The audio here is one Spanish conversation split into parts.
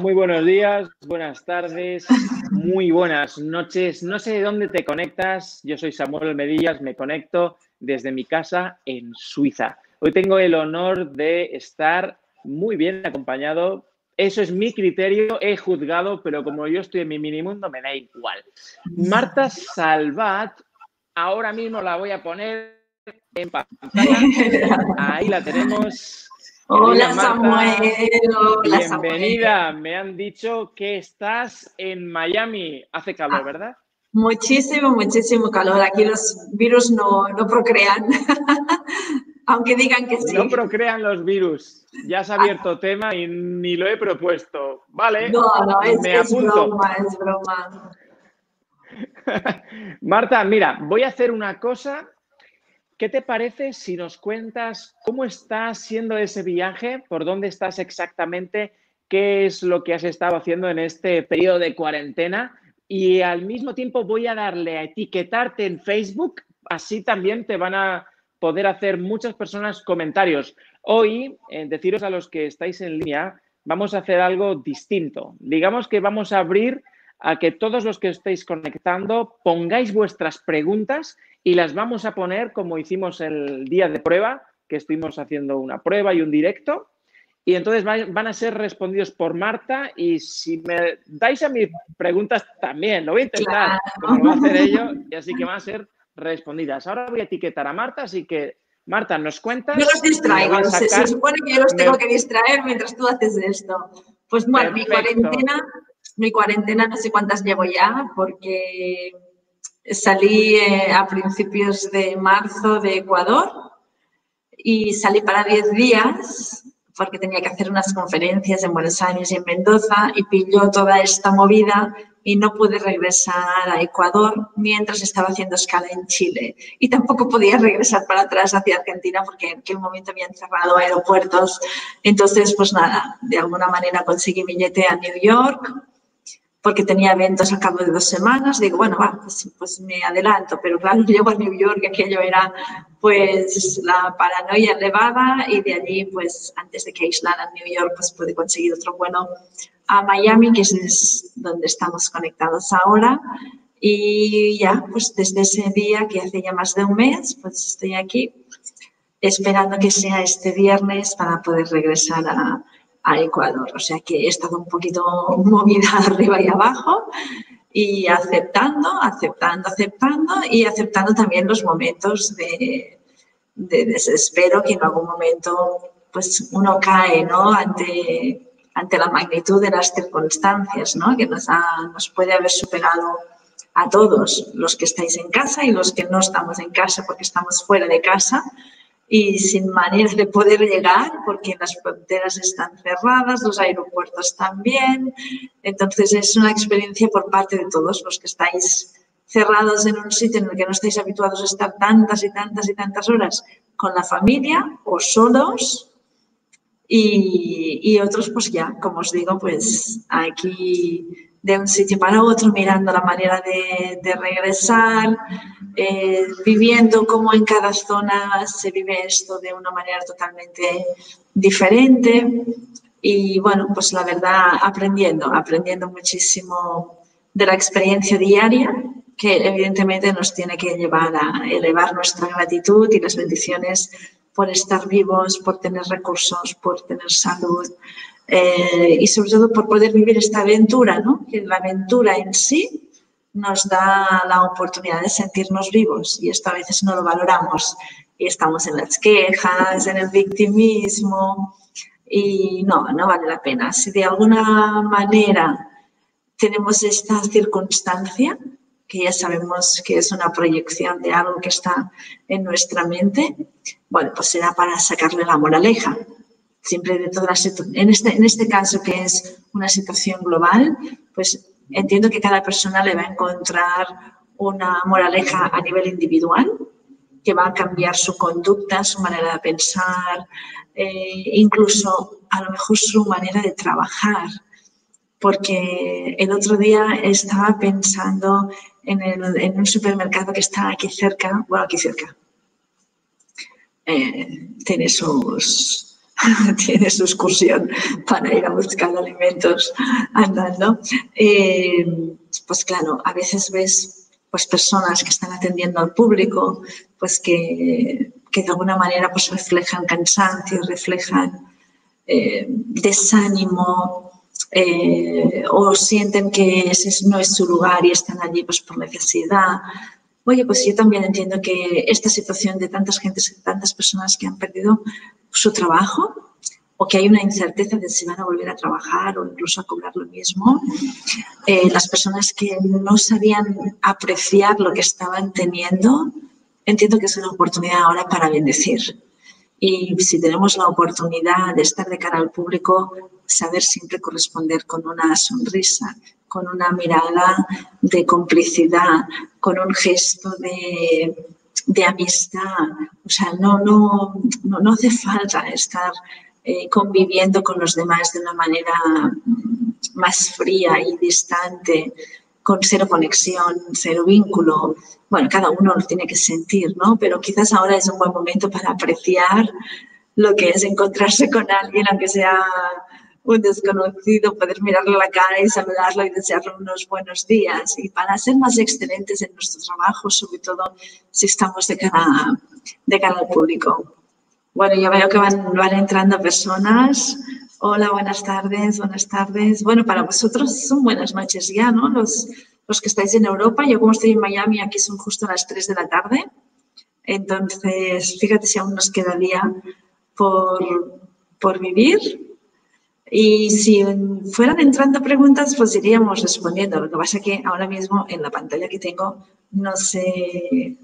Muy buenos días, buenas tardes, muy buenas noches. No sé de dónde te conectas. Yo soy Samuel Medillas, me conecto desde mi casa en Suiza. Hoy tengo el honor de estar muy bien acompañado. Eso es mi criterio, he juzgado, pero como yo estoy en mi minimundo, me da igual. Marta Salvat, ahora mismo la voy a poner en pantalla. Ahí la tenemos. Hola Samuel. bienvenida. Me han dicho que estás en Miami. Hace calor, ah, ¿verdad? Muchísimo, muchísimo calor. Aquí los virus no, no procrean. Aunque digan que sí. No procrean los virus. Ya has abierto tema y ni lo he propuesto. Vale. No, no, es, es broma, es broma. Marta, mira, voy a hacer una cosa ¿Qué te parece si nos cuentas cómo está siendo ese viaje? ¿Por dónde estás exactamente? ¿Qué es lo que has estado haciendo en este periodo de cuarentena? Y al mismo tiempo voy a darle a etiquetarte en Facebook, así también te van a poder hacer muchas personas comentarios. Hoy, eh, deciros a los que estáis en línea, vamos a hacer algo distinto. Digamos que vamos a abrir a que todos los que estéis conectando pongáis vuestras preguntas y las vamos a poner como hicimos el día de prueba, que estuvimos haciendo una prueba y un directo. Y entonces van a ser respondidos por Marta y si me dais a mis preguntas también, lo voy a intentar, como va a hacer ello, y así que van a ser respondidas. Ahora voy a etiquetar a Marta, así que Marta, ¿nos cuentas? Yo los distraigo, se, supone que yo los tengo que distraer mientras tú haces esto. Pues bueno, mi cuarentena mi cuarentena no sé cuántas llevo ya, porque salí eh, a principios de marzo de Ecuador y salí para 10 días porque tenía que hacer unas conferencias en Buenos Aires y en Mendoza y pilló toda esta movida y no pude regresar a Ecuador mientras estaba haciendo escala en Chile. Y tampoco podía regresar para atrás hacia Argentina porque en aquel momento habían cerrado aeropuertos. Entonces, pues nada, de alguna manera conseguí billete a New York, porque tenía eventos al cabo de dos semanas, digo, bueno, va, pues, pues, me adelanto, pero claro, llego a New York, aquello era pues la paranoia elevada y de allí, pues antes de que aislara a New York, pues pude conseguir otro vuelo a Miami, que es donde estamos conectados ahora. Y ya, pues desde ese día, que hace ya más de un mes, pues estoy aquí esperando que sea este viernes para poder regresar a, a Ecuador. O sea que he estado un poquito movida arriba y abajo y aceptando, aceptando, aceptando y aceptando también los momentos de, desespero que en algún momento pues uno cae ¿no? ante, ante la magnitud de las circunstancias ¿no? que nos, nos puede haber superado a todos, los que estáis en casa y los que no estamos en casa porque estamos fuera de casa y sin manera de poder llegar porque las fronteras están cerradas, los aeropuertos también. Entonces es una experiencia por parte de todos los que estáis cerrados en un sitio en el que no estáis habituados a estar tantas y tantas y tantas horas con la familia o solos. Y, y otros, pues ya, como os digo, pues aquí de un sitio para otro, mirando la manera de, regresar, eh, viviendo cómo en cada zona se vive esto de una manera totalmente diferente. Y bueno, pues la verdad, aprendiendo, aprendiendo muchísimo de la experiencia diaria, que evidentemente nos tiene que llevar a elevar nuestra gratitud y las bendiciones por estar vivos, por tener recursos, por tener salud, eh, y sobre todo por poder vivir esta aventura, ¿no? que la aventura en sí nos da la oportunidad de sentirnos vivos y esto a veces no lo valoramos y estamos en las quejas, en el victimismo y no, no vale la pena. Si de alguna manera tenemos esta circunstancia, que ya sabemos que es una proyección de algo que está en nuestra mente, bueno, pues será para sacarle la moraleja siempre de todas en este, en este caso que es una situación global, pues entiendo que cada persona le va a encontrar una moraleja a nivel individual que va a cambiar su conducta, su manera de pensar, eh, incluso a lo mejor su manera de trabajar. Porque el otro día estaba pensando en, el, en un supermercado que está aquí cerca, bueno, aquí cerca. Eh, tiene sus, tiene su excursión para ir a buscar alimentos andando. Eh, pues claro, a veces ves pues personas que están atendiendo al público, pues que, que de alguna manera pues reflejan cansancio, reflejan eh, desánimo eh, o sienten que ese no es su lugar y están allí pues por necesidad. Oye, pues yo también entiendo que esta situación de tantas gentes, tantas personas que han perdido su trabajo o que hay una incerteza de si van a volver a trabajar o incluso a cobrar lo mismo, eh, las personas que no sabían apreciar lo que estaban teniendo, entiendo que es una oportunidad ahora para bendecir. Y si tenemos la oportunidad de estar de cara al público, saber siempre corresponder con una sonrisa, con una mirada de complicidad, con un gesto de, de amistad. O sea, no, no, no, hace falta estar eh, conviviendo con los demás de una manera más fría y distante, con cero conexión, cero vínculo. Bueno, cada uno lo tiene que sentir, ¿no? Pero quizás ahora es un buen momento para apreciar lo que es encontrarse con alguien, aunque sea un desconocido, poder mirarle la cara y saludarlo y desearle unos buenos días. Y para ser más excelentes en nuestro trabajo, sobre todo si estamos de cara, de cara al público. Bueno, yo veo que van, van entrando personas. Hola, buenas tardes, buenas tardes. Bueno, para vosotros son buenas noches ya, ¿no? Los, los que estáis en Europa. Yo como estoy en Miami, aquí son justo las 3 de la tarde. Entonces, fíjate si aún nos queda día por, por vivir. Y si fueran entrando preguntas, pues iríamos respondiendo. Lo que pasa es que ahora mismo en la pantalla que tengo no sé...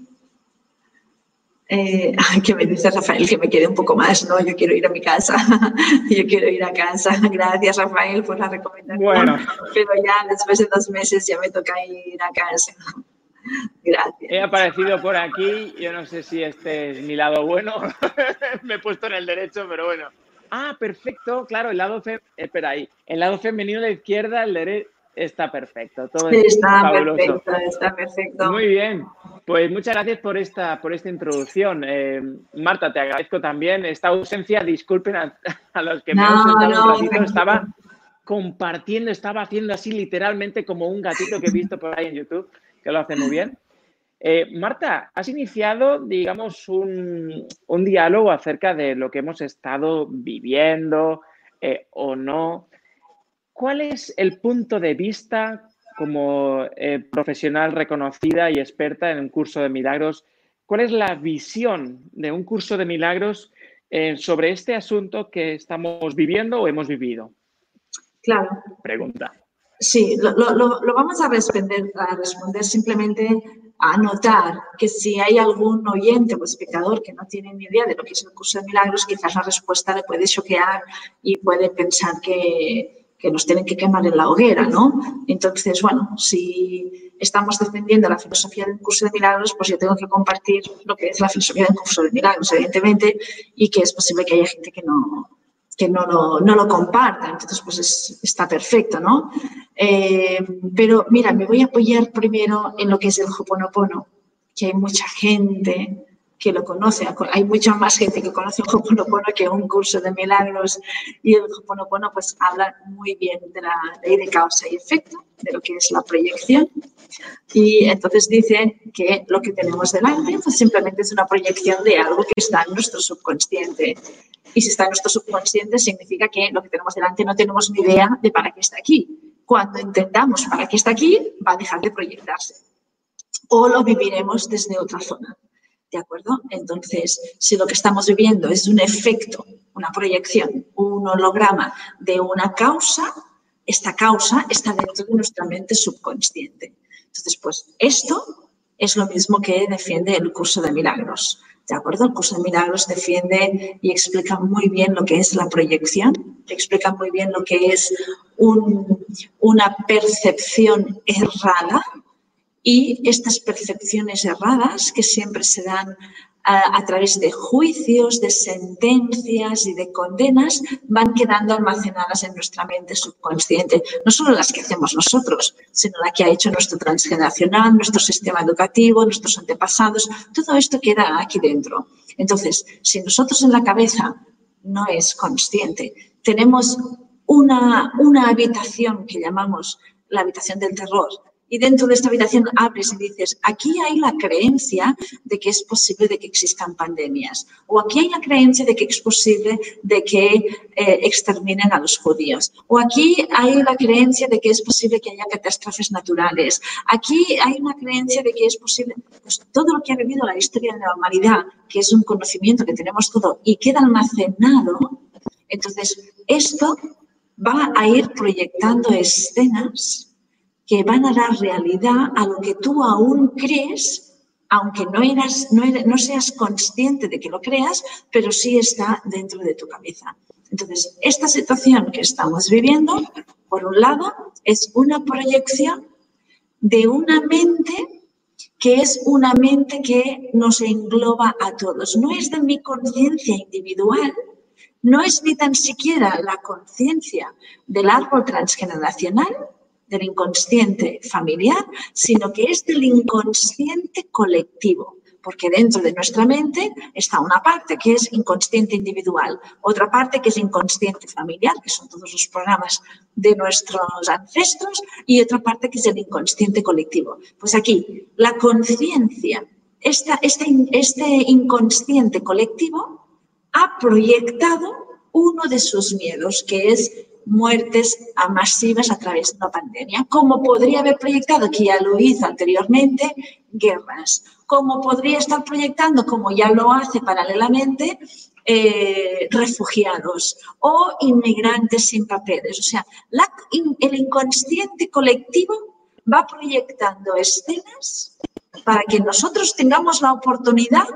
Eh, que me dice Rafael que me quede un poco más, ¿no? Yo quiero ir a mi casa, yo quiero ir a casa. Gracias, Rafael, por la recomendación. Bueno. Pero ya después de dos meses ya me toca ir a casa. Gracias. He aparecido por aquí, yo no sé si este es mi lado bueno, me he puesto en el derecho, pero bueno. Ah, perfecto, claro, el lado fe, espera ahí, el lado femenino de la izquierda, el derecho está perfecto. Todo está perfecto, está perfecto. Muy bien. Pues muchas gracias por esta, por esta introducción. Eh, Marta, te agradezco también esta ausencia. Disculpen a, los que me han sentado un ratito. Estaba compartiendo, estaba haciendo así literalmente como un gatito que he visto por ahí en YouTube, que lo hace muy bien. Eh, Marta, has iniciado, digamos, un, diálogo acerca de lo que hemos estado viviendo eh, o no. ¿Cuál es el punto de vista como eh, profesional reconocida y experta en un curso de milagros? ¿Cuál es la visión de un curso de milagros sobre este asunto que estamos viviendo o hemos vivido? Claro. Pregunta. Sí, lo, vamos a responder, a responder simplemente a notar que si hay algún oyente o espectador que no tiene ni idea de lo que es el curso de milagros, quizás la respuesta le puede choquear y puede pensar que, nos tienen que quemar en la hoguera, ¿no? Entonces, bueno, si estamos defendiendo la filosofía del curso de milagros, pues yo tengo que compartir lo que es la filosofía del curso de milagros, evidentemente, y que es posible que haya gente que no, que no lo, no lo comparta. Entonces, pues está perfecto, ¿no? Eh, pero mira, me voy a apoyar primero en lo que es el Hoponopono, que hay mucha gente que lo conoce. Hay mucha más gente que conoce un Hoponopono que un curso de milagros. Y el Hoponopono pues habla muy bien de la ley de causa y efecto, de lo que es la proyección. Y entonces dice que lo que tenemos delante pues simplemente es una proyección de algo que está en nuestro subconsciente. Y si está en nuestro subconsciente significa que lo que tenemos delante no tenemos ni idea de para qué está aquí. Cuando entendamos para qué está aquí, va a dejar de proyectarse. O lo viviremos desde otra zona. ¿De acuerdo? Entonces, si lo que estamos viviendo es un efecto, una proyección, un holograma de una causa, esta causa está dentro de nuestra mente subconsciente. Entonces, pues esto es lo mismo que defiende el curso de milagros. ¿De acuerdo? El curso de milagros defiende y explica muy bien lo que es la proyección, explica muy bien lo que es una percepción errada y estas percepciones erradas que siempre se dan a, través de juicios, de sentencias y de condenas van quedando almacenadas en nuestra mente subconsciente. No solo las que hacemos nosotros, sino la que ha hecho nuestro transgeneracional, nuestro sistema educativo, nuestros antepasados. Todo esto queda aquí dentro. Entonces, si nosotros en la cabeza no es consciente. Tenemos una, una habitación que llamamos la habitación del terror, y dentro de esta habitación abres y dices, aquí hay la creencia de que es posible de que existan pandemias, o aquí hay la creencia de que es posible de que eh, exterminen a los judíos, o aquí hay la creencia de que es posible que haya catástrofes naturales, aquí hay una creencia de que es posible, pues todo lo que ha vivido la historia de la humanidad, que es un conocimiento que tenemos todo y queda almacenado, entonces esto va a ir proyectando escenas que van a dar realidad a lo que tú aún crees, aunque no, eras, no, no seas consciente de que lo creas, pero sí está dentro de tu cabeza. Entonces, esta situación que estamos viviendo, por un lado, es una proyección de una mente que es una mente que nos engloba a todos. No es de mi conciencia individual, no es ni tan siquiera la conciencia del árbol transgeneracional, del inconsciente familiar, sino que es del inconsciente colectivo, porque dentro de nuestra mente está una parte que es inconsciente individual, otra parte que es inconsciente familiar, que son todos los programas de nuestros ancestros, y otra parte que es el inconsciente colectivo. Pues aquí, la conciencia, este, este inconsciente colectivo ha proyectado uno de sus miedos, que es muertes masivas a través de una pandemia, como podría haber proyectado, que ya lo hizo anteriormente, guerras, como podría estar proyectando, como ya lo hace paralelamente, eh, refugiados o inmigrantes sin papeles. O sea, el inconsciente colectivo va proyectando escenas para que nosotros tengamos la oportunidad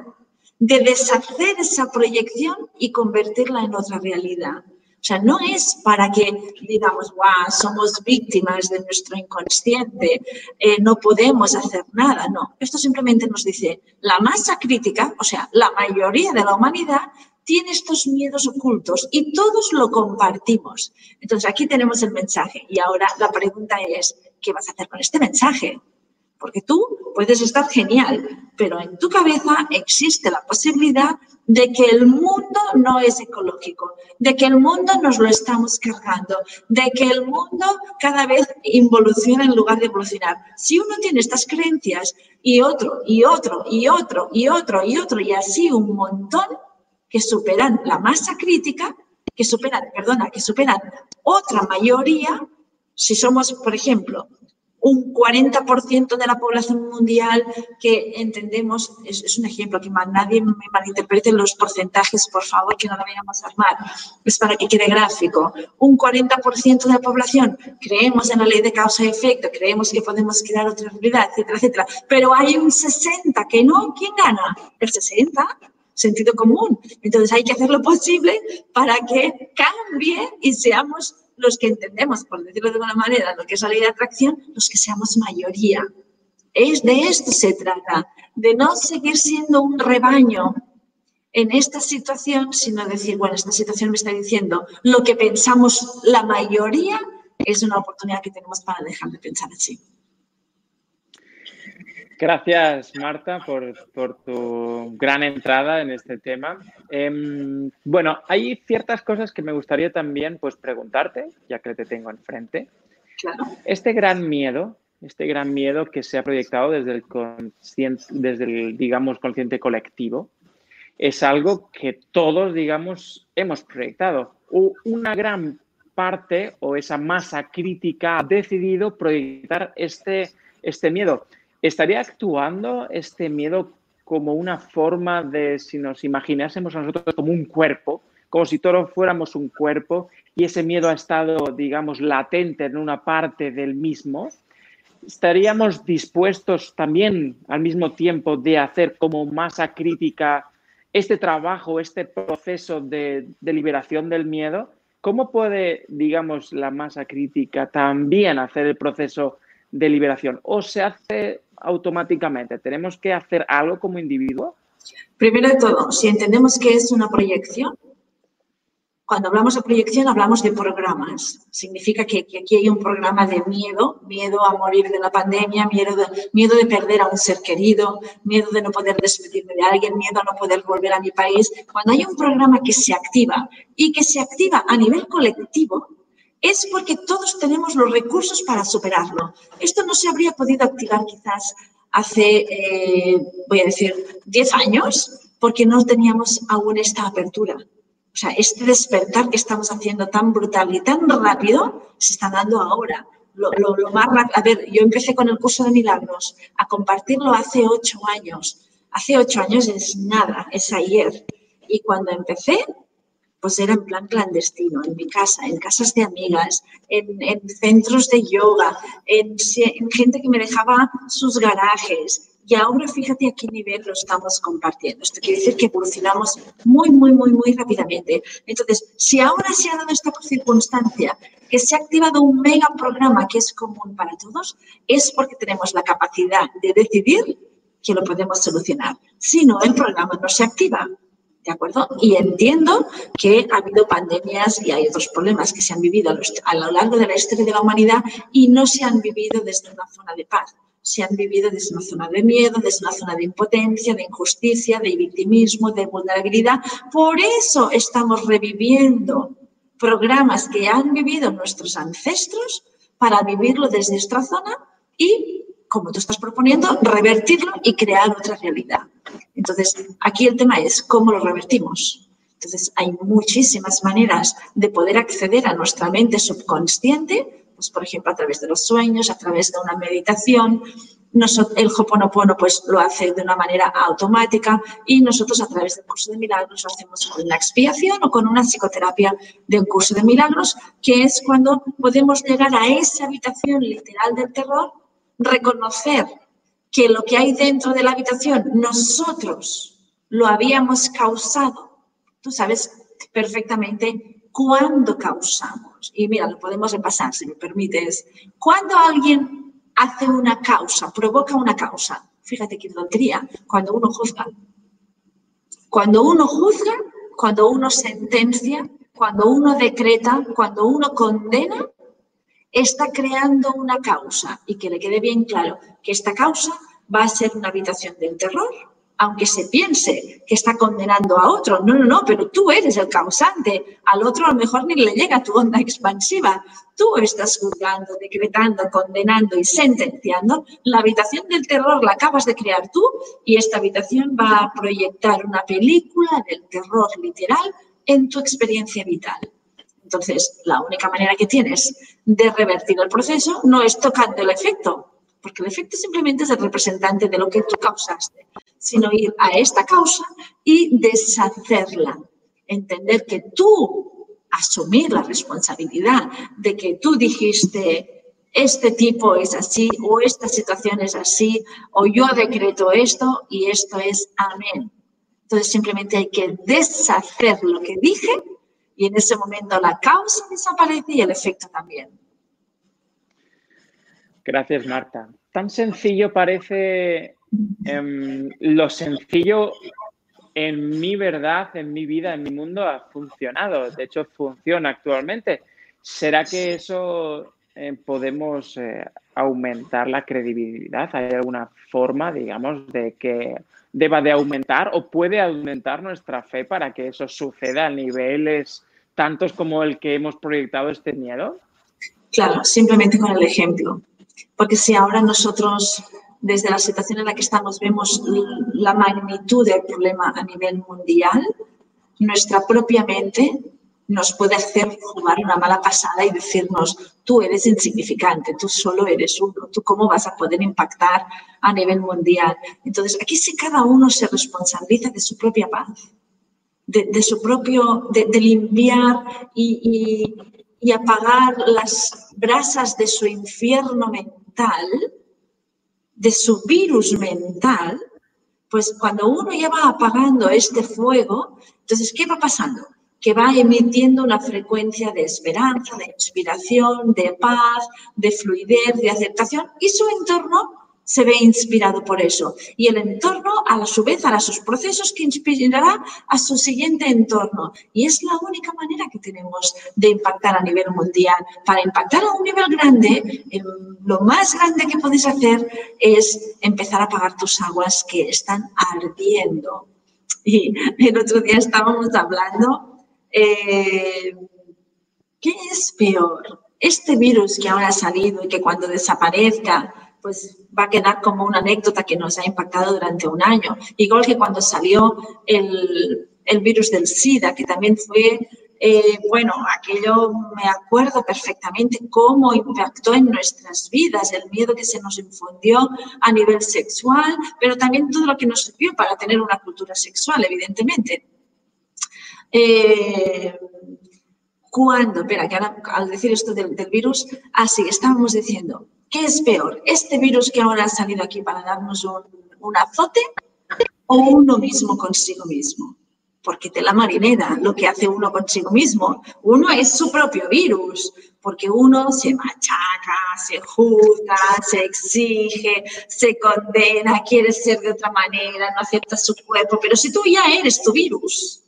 de deshacer esa proyección y convertirla en otra realidad. O sea, no es para que digamos, wow, somos víctimas de nuestro inconsciente, eh, no podemos hacer nada. No, esto simplemente nos dice, la masa crítica, o sea, la mayoría de la humanidad tiene estos miedos ocultos y todos lo compartimos. Entonces, aquí tenemos el mensaje y ahora la pregunta es, ¿qué vas a hacer con este mensaje? Porque tú puedes estar genial, pero en tu cabeza existe la posibilidad de que el mundo no es ecológico, de que el mundo nos lo estamos cargando, de que el mundo cada vez involuciona en lugar de evolucionar. Si uno tiene estas creencias y otro, y otro, y otro, y otro, y otro, y así un montón que superan la masa crítica, que superan, perdona, que superan otra mayoría, si somos, por ejemplo, un 40% de la población mundial que entendemos, es, un ejemplo, que nadie me malinterprete los porcentajes, por favor, que no la vayamos a armar, es para que quede gráfico. Un 40% de la población creemos en la ley de causa y efecto, creemos que podemos crear otra realidad, etcétera, etcétera, pero hay un 60 que no, ¿quién gana? El 60 sentido común. Entonces hay que hacer lo posible para que cambie y seamos los que entendemos, por decirlo de alguna manera, lo que es la ley de atracción, los que seamos mayoría. Es de esto se trata, de no seguir siendo un rebaño en esta situación, sino decir, bueno, esta situación me está diciendo lo que pensamos la mayoría es una oportunidad que tenemos para dejar de pensar así. Gracias, Marta, por, tu gran entrada en este tema. Em, bueno, hay ciertas cosas que me gustaría también pues, preguntarte, ya que te tengo enfrente. Este gran miedo, este gran miedo que se ha proyectado desde el, desde el, digamos, consciente colectivo, es algo que todos, digamos, hemos proyectado. Una gran parte o esa masa crítica ha decidido proyectar este, este miedo. ¿Estaría actuando este miedo como una forma de, si nos imaginásemos a nosotros como un cuerpo, como si todos fuéramos un cuerpo y ese miedo ha estado, digamos, latente en una parte del mismo? ¿Estaríamos dispuestos también al mismo tiempo de hacer como masa crítica este trabajo, este proceso de, de liberación del miedo? ¿Cómo puede, digamos, la masa crítica también hacer el proceso de liberación? ¿O se hace automáticamente? ¿Tenemos que hacer algo como individuo? Primero de todo, si entendemos que es una proyección, Cuando hablamos de proyección hablamos de programas. Significa que, aquí hay un programa de miedo, miedo a morir de la pandemia, miedo de, miedo de perder a un ser querido, miedo de no poder despedirme de alguien, miedo a no poder volver a mi país. Cuando hay un programa que se activa y que se activa a nivel colectivo, es porque todos tenemos los recursos para superarlo. Esto no se habría podido activar quizás hace, eh, voy a decir, 10 años, porque no teníamos aún esta apertura. O sea, este despertar que estamos haciendo tan brutal y tan rápido se está dando ahora. Lo, más rápido. A ver, yo empecé con el curso de milagros a compartirlo hace ocho años. Hace ocho años es nada, es ayer. Y cuando empecé, pues era en plan clandestino, en mi casa, en casas de amigas, en, centros de yoga, en, en, gente que me dejaba sus garajes, y ahora fíjate a qué nivel lo estamos compartiendo. Esto quiere decir que evolucionamos muy, muy, muy, muy rápidamente. Entonces, si ahora se ha dado esta circunstancia, que se ha activado un mega programa que es común para todos, es porque tenemos la capacidad de decidir que lo podemos solucionar. Si no, el programa no se activa. ¿De acuerdo? Y entiendo que ha habido pandemias y hay otros problemas que se han vivido a lo largo de la historia de la humanidad y no se han vivido desde una zona de paz se han vivido desde una zona de miedo, desde una zona de impotencia, de injusticia, de victimismo, de vulnerabilidad. Por eso estamos reviviendo programas que han vivido nuestros ancestros para vivirlo desde nuestra zona y, como tú estás proponiendo, revertirlo y crear otra realidad. Entonces, aquí el tema es cómo lo revertimos. Entonces, hay muchísimas maneras de poder acceder a nuestra mente subconsciente pues, por ejemplo, a través de los sueños, a través de una meditación. el Hoponopono pues, lo hace de una manera automática y nosotros a través del curso de milagros lo hacemos con una expiación o con una psicoterapia de un curso de milagros, que es cuando podemos llegar a esa habitación literal del terror, reconocer que lo que hay dentro de la habitación nosotros lo habíamos causado. Tú sabes perfectamente cuándo causamos. Y mira, lo podemos repasar, si me permites. Cuando alguien hace una causa, provoca una causa, fíjate qué tontería, cuando uno juzga. Cuando uno juzga, cuando uno sentencia, cuando uno decreta, cuando uno condena, está creando una causa. Y que le quede bien claro que esta causa va a ser una habitación del terror, aunque se piense que está condenando a otro. No, no, no, pero tú eres el causante. Al otro a lo mejor ni le llega tu onda expansiva. Tú estás juzgando, decretando, condenando y sentenciando. La habitación del terror la acabas de crear tú y esta habitación va a proyectar una película del terror literal en tu experiencia vital. Entonces, la única manera que tienes de revertir el proceso no es tocando el efecto, porque el efecto simplemente es el representante de lo que tú causaste sino ir a esta causa y deshacerla. Entender que tú, asumir la responsabilidad de que tú dijiste este tipo es así o esta situación es así o yo decreto esto y esto es amén. Entonces simplemente hay que deshacer lo que dije y en ese momento la causa desaparece y el efecto también. Gracias, Marta. Tan sencillo parece Em, lo sencillo en mi verdad, en mi vida, en mi mundo ha funcionado. De hecho, funciona actualmente. ¿Será que eso eh, podemos eh, aumentar la credibilidad? ¿Hay alguna forma, digamos, de que deba de aumentar o puede aumentar nuestra fe para que eso suceda a niveles tantos como el que hemos proyectado este miedo? Claro, simplemente con el ejemplo. Porque si ahora nosotros desde la situación en la que estamos vemos la magnitud del problema a nivel mundial, nuestra propia mente nos puede hacer jugar una mala pasada y decirnos, tú eres insignificante, tú solo eres uno, tú cómo vas a poder impactar a nivel mundial. Entonces, aquí sí cada uno se responsabiliza de su propia paz, de, su propio, de, limpiar y, y apagar las brasas de su infierno mental de su virus mental, pues cuando uno ya va apagando este fuego, entonces, ¿qué va pasando? Que va emitiendo una frecuencia de esperanza, de inspiración, de paz, de fluidez, de aceptación y su entorno se ve inspirado por eso. Y el entorno, a su vez, hará sus procesos que inspirará a su siguiente entorno. Y es la única manera que tenemos de impactar a nivel mundial. Para impactar a un nivel grande, lo más grande que podéis hacer es empezar a apagar tus aguas que están ardiendo. Y el otro día estábamos hablando, eh, ¿qué es peor? Este virus que ahora ha salido y que cuando desaparezca pues va a quedar como una anécdota que nos ha impactado durante un año. Igual que cuando salió el, virus del SIDA, que también fue, eh, bueno, aquello me acuerdo perfectamente cómo impactó en nuestras vidas, el miedo que se nos infundió a nivel sexual, pero también todo lo que nos sirvió para tener una cultura sexual, evidentemente. Eh, cuando, espera, que ahora al decir esto del, del virus, así estábamos diciendo, ¿Qué es peor? ¿Este virus que ahora ha salido aquí para darnos un, azote o uno mismo consigo mismo? Porque te la marinera, lo que hace uno consigo mismo. Uno es su propio virus, porque uno se machaca, se juzga, se exige, se condena, quiere ser de otra manera, no acepta su cuerpo. Pero si tú ya eres tu virus,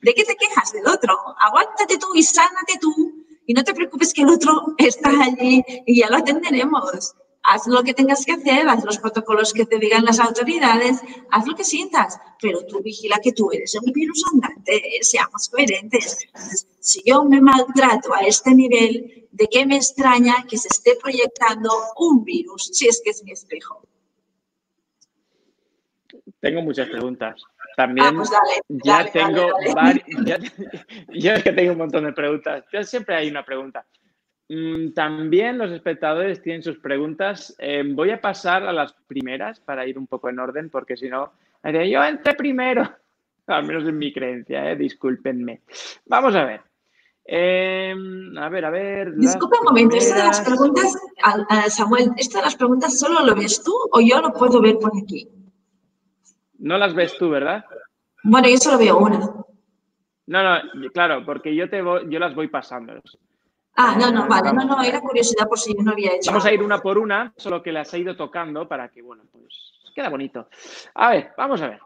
¿de qué te quejas del otro? Aguántate tú y sánate tú y no te preocupes que el otro está allí y ya lo atenderemos. Haz lo que tengas que hacer, haz los protocolos que te digan las autoridades, haz lo que sientas, pero tú vigila que tú eres un virus andante, seamos coherentes. si yo me maltrato a este nivel, ¿de qué me extraña que se esté proyectando un virus si es que es mi espejo? Tengo muchas preguntas. También ah, pues ya tengo varios, yo es que tengo un montón de preguntas. siempre hay una pregunta. Mm, también los espectadores tienen sus preguntas. Eh, voy a pasar a las primeras para ir un poco en orden, porque si no, yo entré primero. Al menos en mi creencia, eh, discúlpenme. Vamos a ver. Em, a ver, a ver. Disculpe un momento, esto de las preguntas, Samuel, ¿esto de las preguntas solo lo ves tú o yo lo puedo ver por aquí? No las ves tú, ¿verdad? Bueno, yo solo veo una. No, no, claro, porque yo, te yo las voy pasando. Ah, no, no, vale, no, no, era curiosidad por si yo no había hecho. Vamos a ir una por una, solo que las he ido tocando para que, bueno, pues queda bonito. A ver, vamos a ver.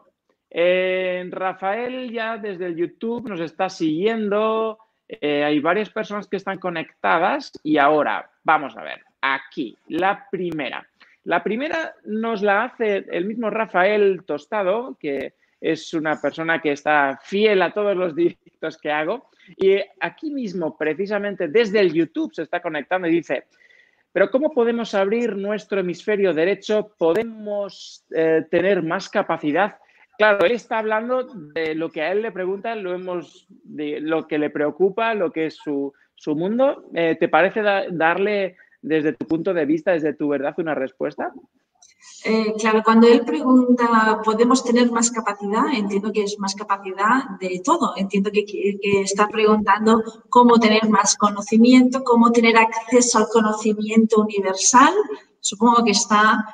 Eh, Rafael ya desde el YouTube nos está siguiendo. Eh, hay varias personas que están conectadas y ahora, vamos a ver, aquí, la primera. La primera nos la hace el mismo Rafael Tostado, que es una persona que está fiel a todos los directos que hago. Y aquí mismo, precisamente desde el YouTube, se está conectando y dice, pero ¿cómo podemos abrir nuestro hemisferio derecho? ¿Podemos eh, tener más capacidad? Claro, él está hablando de lo que a él le pregunta, lo, hemos, de lo que le preocupa, lo que es su, mundo. Eh, ¿Te parece darle desde tu punto de vista, desde tu verdad, una respuesta? Eh, claro, cuando él pregunta, ¿podemos tener más capacidad? Entiendo que es más capacidad de todo. Entiendo que, está preguntando cómo tener más conocimiento, cómo tener acceso al conocimiento universal. Supongo que, está,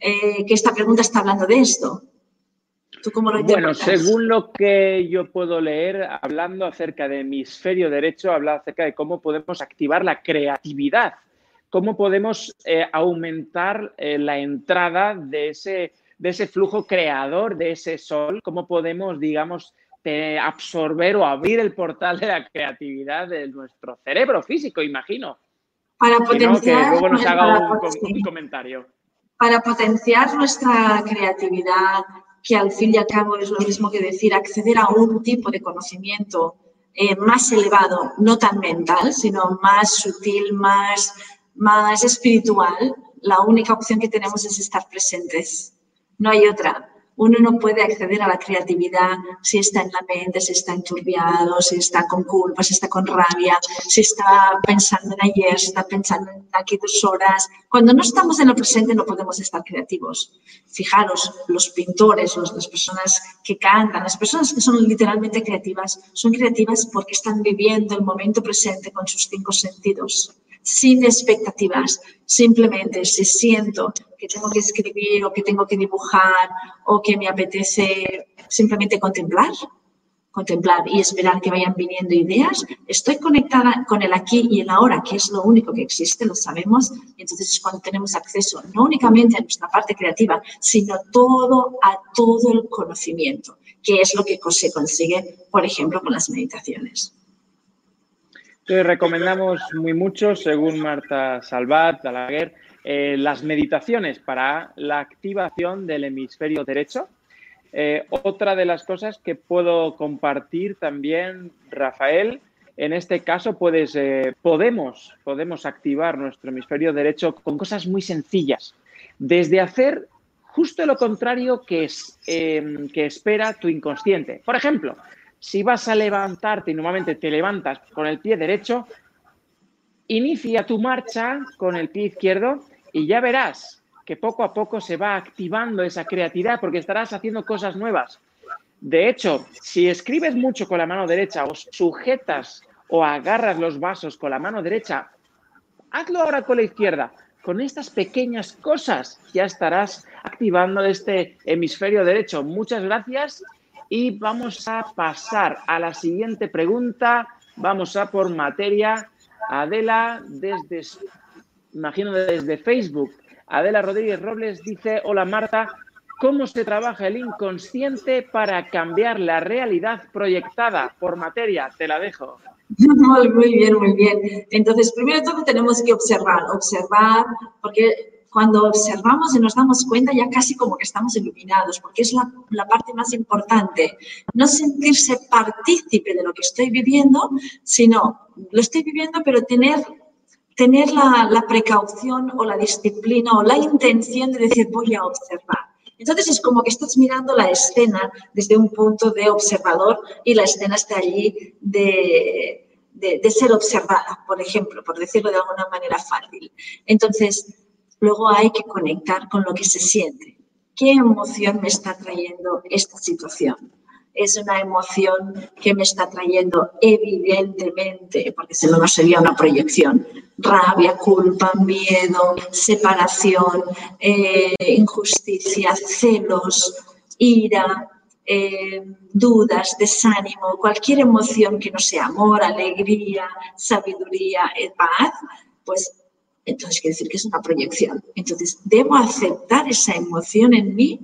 eh, que esta pregunta está hablando de esto. ¿Tú cómo lo bueno, según lo que yo puedo leer, hablando acerca de hemisferio derecho, habla acerca de cómo podemos activar la creatividad cómo podemos eh, aumentar eh, la entrada de ese, de ese flujo creador, de ese sol, cómo podemos, digamos, absorber o abrir el portal de la creatividad de nuestro cerebro físico, imagino. Para potenciar, que luego nos haga un, comentario. Para potenciar nuestra creatividad, que al fin y al cabo es lo mismo que decir acceder a un tipo de conocimiento eh, más elevado, no tan mental, sino más sutil, más más espiritual, la única opción que tenemos es estar presentes. No hay otra. Uno no puede acceder a la creatividad si está en la mente, si está enturbiado, si está con culpa, si está con rabia, si está pensando en ayer, si está pensando en aquí dos horas. Cuando no estamos en el presente no podemos estar creativos. Fijaros, los pintores, las personas que cantan, las personas que son literalmente creativas, son creativas porque están viviendo el momento presente con sus cinco sentidos sin expectativas. Simplemente si siento que tengo que escribir o que tengo que dibujar o que me apetece simplemente contemplar, contemplar y esperar que vayan viniendo ideas, estoy conectada con el aquí y el ahora, que es lo único que existe, lo sabemos, y entonces es cuando tenemos acceso no únicamente a nuestra parte creativa, sino todo a todo el conocimiento, que es lo que se consigue, por ejemplo, con las meditaciones. Te recomendamos muy mucho, según Marta Salvat, Dalaguer, eh, las meditaciones para la activación del hemisferio derecho, eh, otra de las cosas que puedo compartir también, Rafael, en este caso puedes, eh, podemos, podemos activar nuestro hemisferio derecho con cosas muy sencillas, desde hacer justo lo contrario que, es, em, que espera tu inconsciente. Por ejemplo, si vas a levantarte y normalmente te levantas con el pie derecho, inicia tu marcha con el pie izquierdo y ya verás que poco a poco se va activando esa creatividad porque estarás haciendo cosas nuevas. De hecho, si escribes mucho con la mano derecha o sujetas o agarras los vasos con la mano derecha, hazlo ahora con la izquierda. Con estas pequeñas cosas ya estarás activando este hemisferio derecho. Muchas gracias y vamos a pasar a la siguiente pregunta. Vamos a por materia. Adela, desde, imagino desde Facebook. Adela Rodríguez Robles dice, hola Marta, ¿cómo se trabaja el inconsciente para cambiar la realidad proyectada por materia? Te la dejo. Muy bien, muy bien. Entonces, primero todo tenemos que observar, observar, porque cuando observamos y nos damos cuenta ya casi como que estamos iluminados, porque es la, la, parte más importante. No sentirse partícipe de lo que estoy viviendo, sino lo estoy viviendo, pero tener tener la, precaución o la disciplina o la intención de decir voy a observar. Entonces es como que estás mirando la escena desde un punto de observador y la escena está allí de, de, ser observada, por ejemplo, por decirlo de alguna manera fácil. Entonces, luego hay que conectar con lo que se siente. ¿Qué emoción me está trayendo esta situación? es una emoción que me está trayendo evidentemente, porque si no, no sería una proyección, rabia, culpa, miedo, separación, eh, injusticia, celos, ira, eh, dudas, desánimo, cualquier emoción que no sea amor, alegría, sabiduría, eh, paz, pues entonces quiere decir que es una proyección. Entonces, debo aceptar esa emoción en mí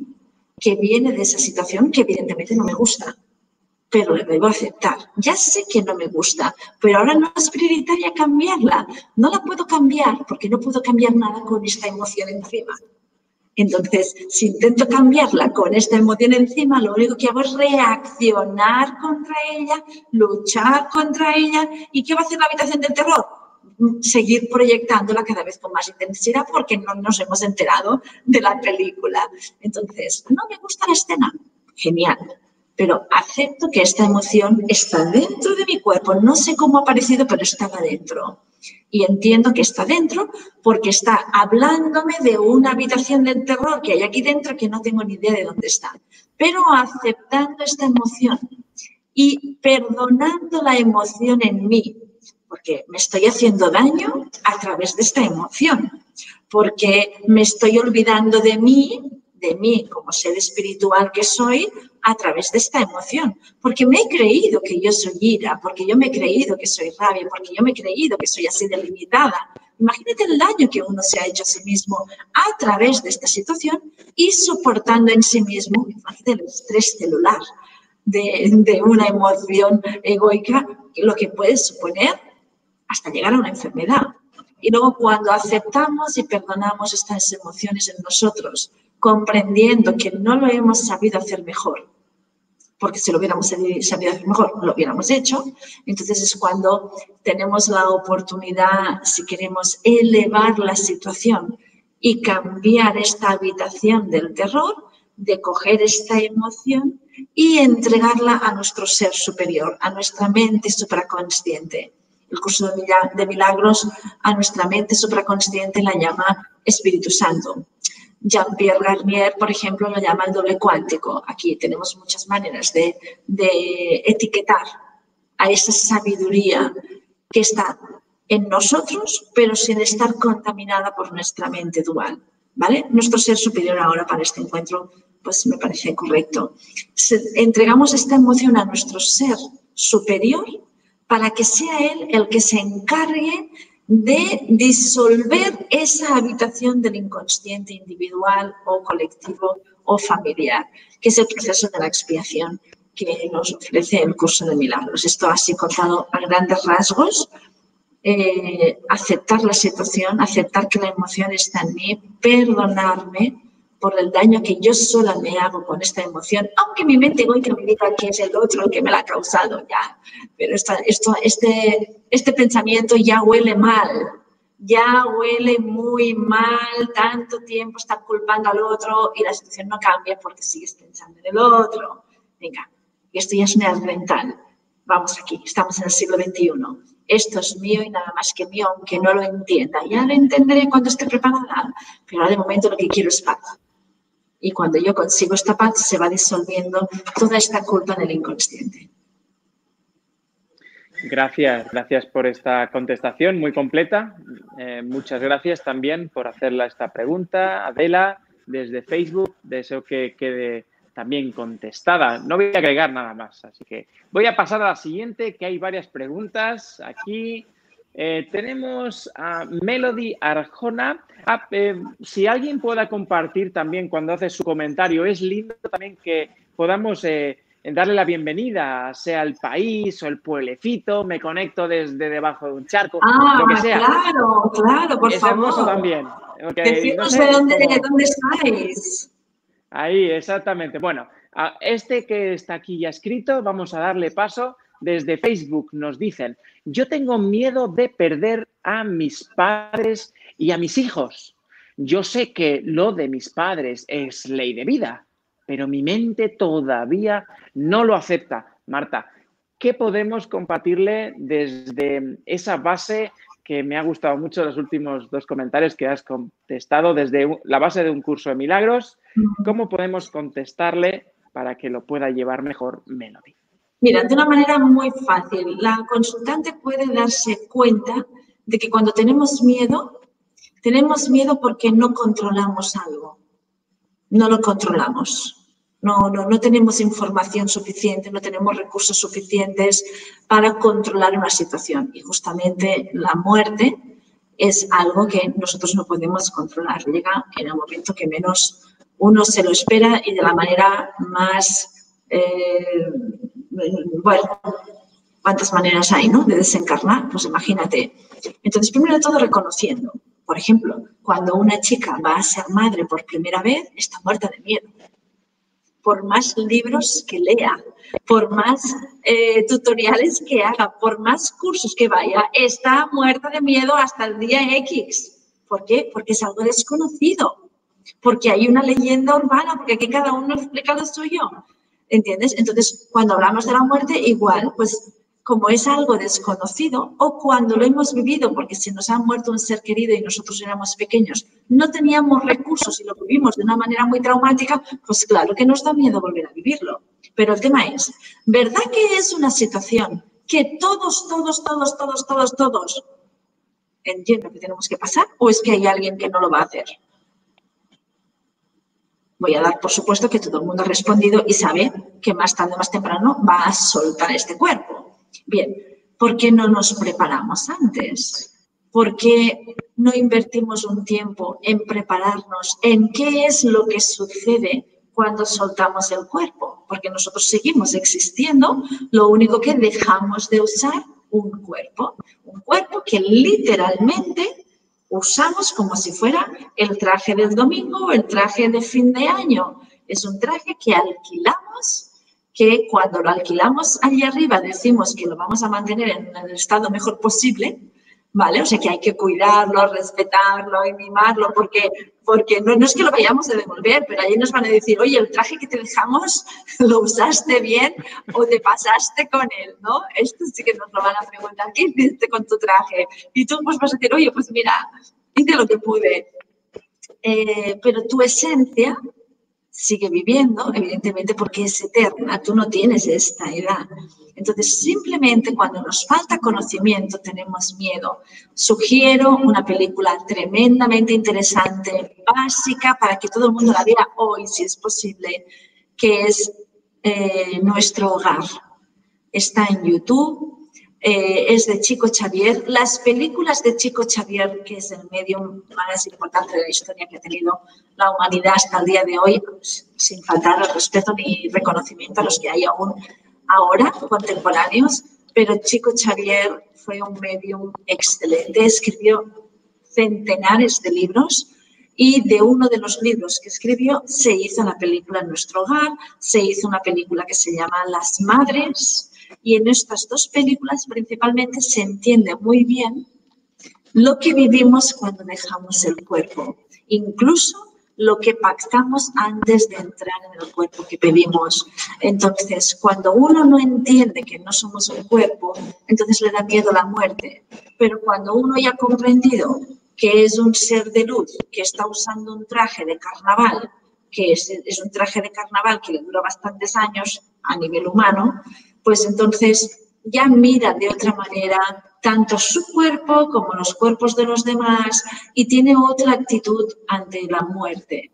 que viene de esa situación que evidentemente no me gusta, pero la debo aceptar. Ya sé que no me gusta, pero ahora no es prioritaria cambiarla. No la puedo cambiar porque no puedo cambiar nada con esta emoción encima. Entonces, si intento cambiarla con esta emoción encima, lo único que hago es reaccionar contra ella, luchar contra ella. ¿Y qué va a hacer la habitación del terror? Seguir proyectándola cada vez con más intensidad porque no nos hemos enterado de la película. Entonces, no me gusta la escena, genial, pero acepto que esta emoción está dentro de mi cuerpo, no sé cómo ha aparecido, pero estaba dentro. Y entiendo que está dentro porque está hablándome de una habitación del terror que hay aquí dentro que no tengo ni idea de dónde está. Pero aceptando esta emoción y perdonando la emoción en mí, porque me estoy haciendo daño a través de esta emoción, porque me estoy olvidando de mí, de mí como ser espiritual que soy, a través de esta emoción, porque me he creído que yo soy ira, porque yo me he creído que soy rabia, porque yo me he creído que soy así delimitada. Imagínate el daño que uno se ha hecho a sí mismo a través de esta situación y soportando en sí mismo, el estrés celular de, de una emoción egoica, lo que puede suponer hasta llegar a una enfermedad. Y luego cuando aceptamos y perdonamos estas emociones en nosotros, comprendiendo que no lo hemos sabido hacer mejor, porque si lo hubiéramos sabido hacer mejor, lo hubiéramos hecho, entonces es cuando tenemos la oportunidad, si queremos elevar la situación y cambiar esta habitación del terror, de coger esta emoción y entregarla a nuestro ser superior, a nuestra mente supraconsciente el curso de milagros a nuestra mente supraconsciente la llama Espíritu Santo. Jean-Pierre Garnier, por ejemplo, lo llama el doble cuántico. Aquí tenemos muchas maneras de, de etiquetar a esa sabiduría que está en nosotros, pero sin estar contaminada por nuestra mente dual. ¿Vale? Nuestro ser superior ahora para este encuentro pues me parece correcto. entregamos esta emoción a nuestro ser superior para que sea él el que se encargue de disolver esa habitación del inconsciente individual o colectivo o familiar, que es el proceso de la expiación que nos ofrece el curso de milagros. Esto así contado a grandes rasgos. Eh, aceptar la situación, aceptar que la emoción está en mí, perdonarme por el daño que yo sola me hago con esta emoción, aunque mi mente que me diga que es el otro el que me la ha causado ya. Pero esto, este, este pensamiento ya huele mal, ya huele muy mal, tanto tiempo está culpando al otro y la situación no cambia porque sigues pensando en el otro. Venga, esto ya es una mental. Vamos aquí, estamos en el siglo XXI. Esto es mío y nada más que mío, aunque no lo entienda. Ya lo entenderé cuando esté preparada, pero ahora de momento lo que quiero es paz. Y cuando yo consigo esta paz, se va disolviendo toda esta culpa en el inconsciente. Gracias, gracias por esta contestación muy completa. Eh, muchas gracias también por hacerla esta pregunta, Adela, desde Facebook. Deseo que quede también contestada. No voy a agregar nada más, así que voy a pasar a la siguiente, que hay varias preguntas aquí. Eh, tenemos a Melody Arjona. Ah, eh, si alguien pueda compartir también cuando hace su comentario, es lindo también que podamos en darle la bienvenida, sea el país o el pueblecito, me conecto desde debajo de un charco, ah, lo que sea. Claro, claro, por es favor. también. Decimos de dónde, dónde estáis. Ahí, exactamente. Bueno, a este que está aquí ya escrito, vamos a darle paso. Desde Facebook nos dicen, yo tengo miedo de perder a mis padres y a mis hijos. Yo sé que lo de mis padres es ley de vida, pero mi mente todavía no lo acepta. Marta, ¿qué podemos compartirle desde esa base que me ha gustado mucho los últimos dos comentarios que has contestado desde la base de un curso de milagros? ¿Cómo podemos contestarle para que lo pueda llevar mejor Melody? Mira, de una manera muy fácil. La consultante puede darse cuenta de que cuando tenemos miedo, tenemos miedo porque no controlamos algo no lo controlamos. No, no, no tenemos información suficiente, no tenemos recursos suficientes para controlar una situación. Y justamente la muerte es algo que nosotros no podemos controlar. Llega en el momento que menos uno se lo espera y de la manera más, eh, bueno, ¿cuántas maneras hay ¿no? de desencarnar? Pues imagínate. Entonces, primero de todo, reconociendo. Por ejemplo, cuando una chica va a ser madre por primera vez, está muerta de miedo. Por más libros que lea, por más eh, tutoriales que haga, por más cursos que vaya, está muerta de miedo hasta el día X. ¿Por qué? Porque es algo desconocido, porque hay una leyenda urbana, porque aquí cada uno explica lo suyo. ¿Entiendes? Entonces, cuando hablamos de la muerte, igual, pues como es algo desconocido o cuando lo hemos vivido porque se nos ha muerto un ser querido y nosotros éramos pequeños, no teníamos recursos y lo vivimos de una manera muy traumática, pues claro que nos da miedo volver a vivirlo. Pero el tema es, ¿verdad que es una situación que todos, todos, todos, todos, todos, todos entienden que tenemos que pasar o es que hay alguien que no lo va a hacer? Voy a dar por supuesto que todo el mundo ha respondido y sabe que más tarde o más temprano va a soltar este cuerpo. Bien, ¿por qué no nos preparamos antes? ¿Por qué no invertimos un tiempo en prepararnos en qué es lo que sucede cuando soltamos el cuerpo? Porque nosotros seguimos existiendo, lo único que dejamos de usar un cuerpo, un cuerpo que literalmente usamos como si fuera el traje del domingo o el traje de fin de año. Es un traje que alquilamos que cuando lo alquilamos allí arriba decimos que lo vamos a mantener en el estado mejor posible, ¿vale? O sea que hay que cuidarlo, respetarlo y mimarlo, porque, porque no, no es que lo vayamos a devolver, pero allí nos van a decir, oye, el traje que te dejamos, ¿lo usaste bien o te pasaste con él, no? Esto sí que nos lo van a preguntar, ¿qué hiciste con tu traje? Y tú pues vas a decir, oye, pues mira, hice lo que pude. Eh, pero tu esencia sigue viviendo, evidentemente porque es eterna, tú no tienes esta edad. Entonces, simplemente cuando nos falta conocimiento tenemos miedo. Sugiero una película tremendamente interesante, básica, para que todo el mundo la vea hoy, si es posible, que es eh, Nuestro Hogar. Está en YouTube, eh, es de Chico Xavier. Las películas de Chico Xavier, que es el medio más importante de la historia que ha tenido la humanidad hasta el día de hoy, pues, sin faltar respeto ni reconocimiento a los que hay aún ahora, contemporáneos, pero Chico Xavier fue un medio excelente, escribió centenares de libros y de uno de los libros que escribió se hizo la película Nuestro Hogar, se hizo una película que se llama Las Madres, y en estas dos películas principalmente se entiende muy bien lo que vivimos cuando dejamos el cuerpo, incluso lo que pactamos antes de entrar en el cuerpo que pedimos. Entonces, cuando uno no entiende que no somos un cuerpo, entonces le da miedo la muerte. Pero cuando uno ya ha comprendido que es un ser de luz, que está usando un traje de carnaval, que es, es un traje de carnaval que le dura bastantes años a nivel humano, pues entonces ya mira de otra manera tanto su cuerpo como los cuerpos de los demás y tiene otra actitud ante la muerte.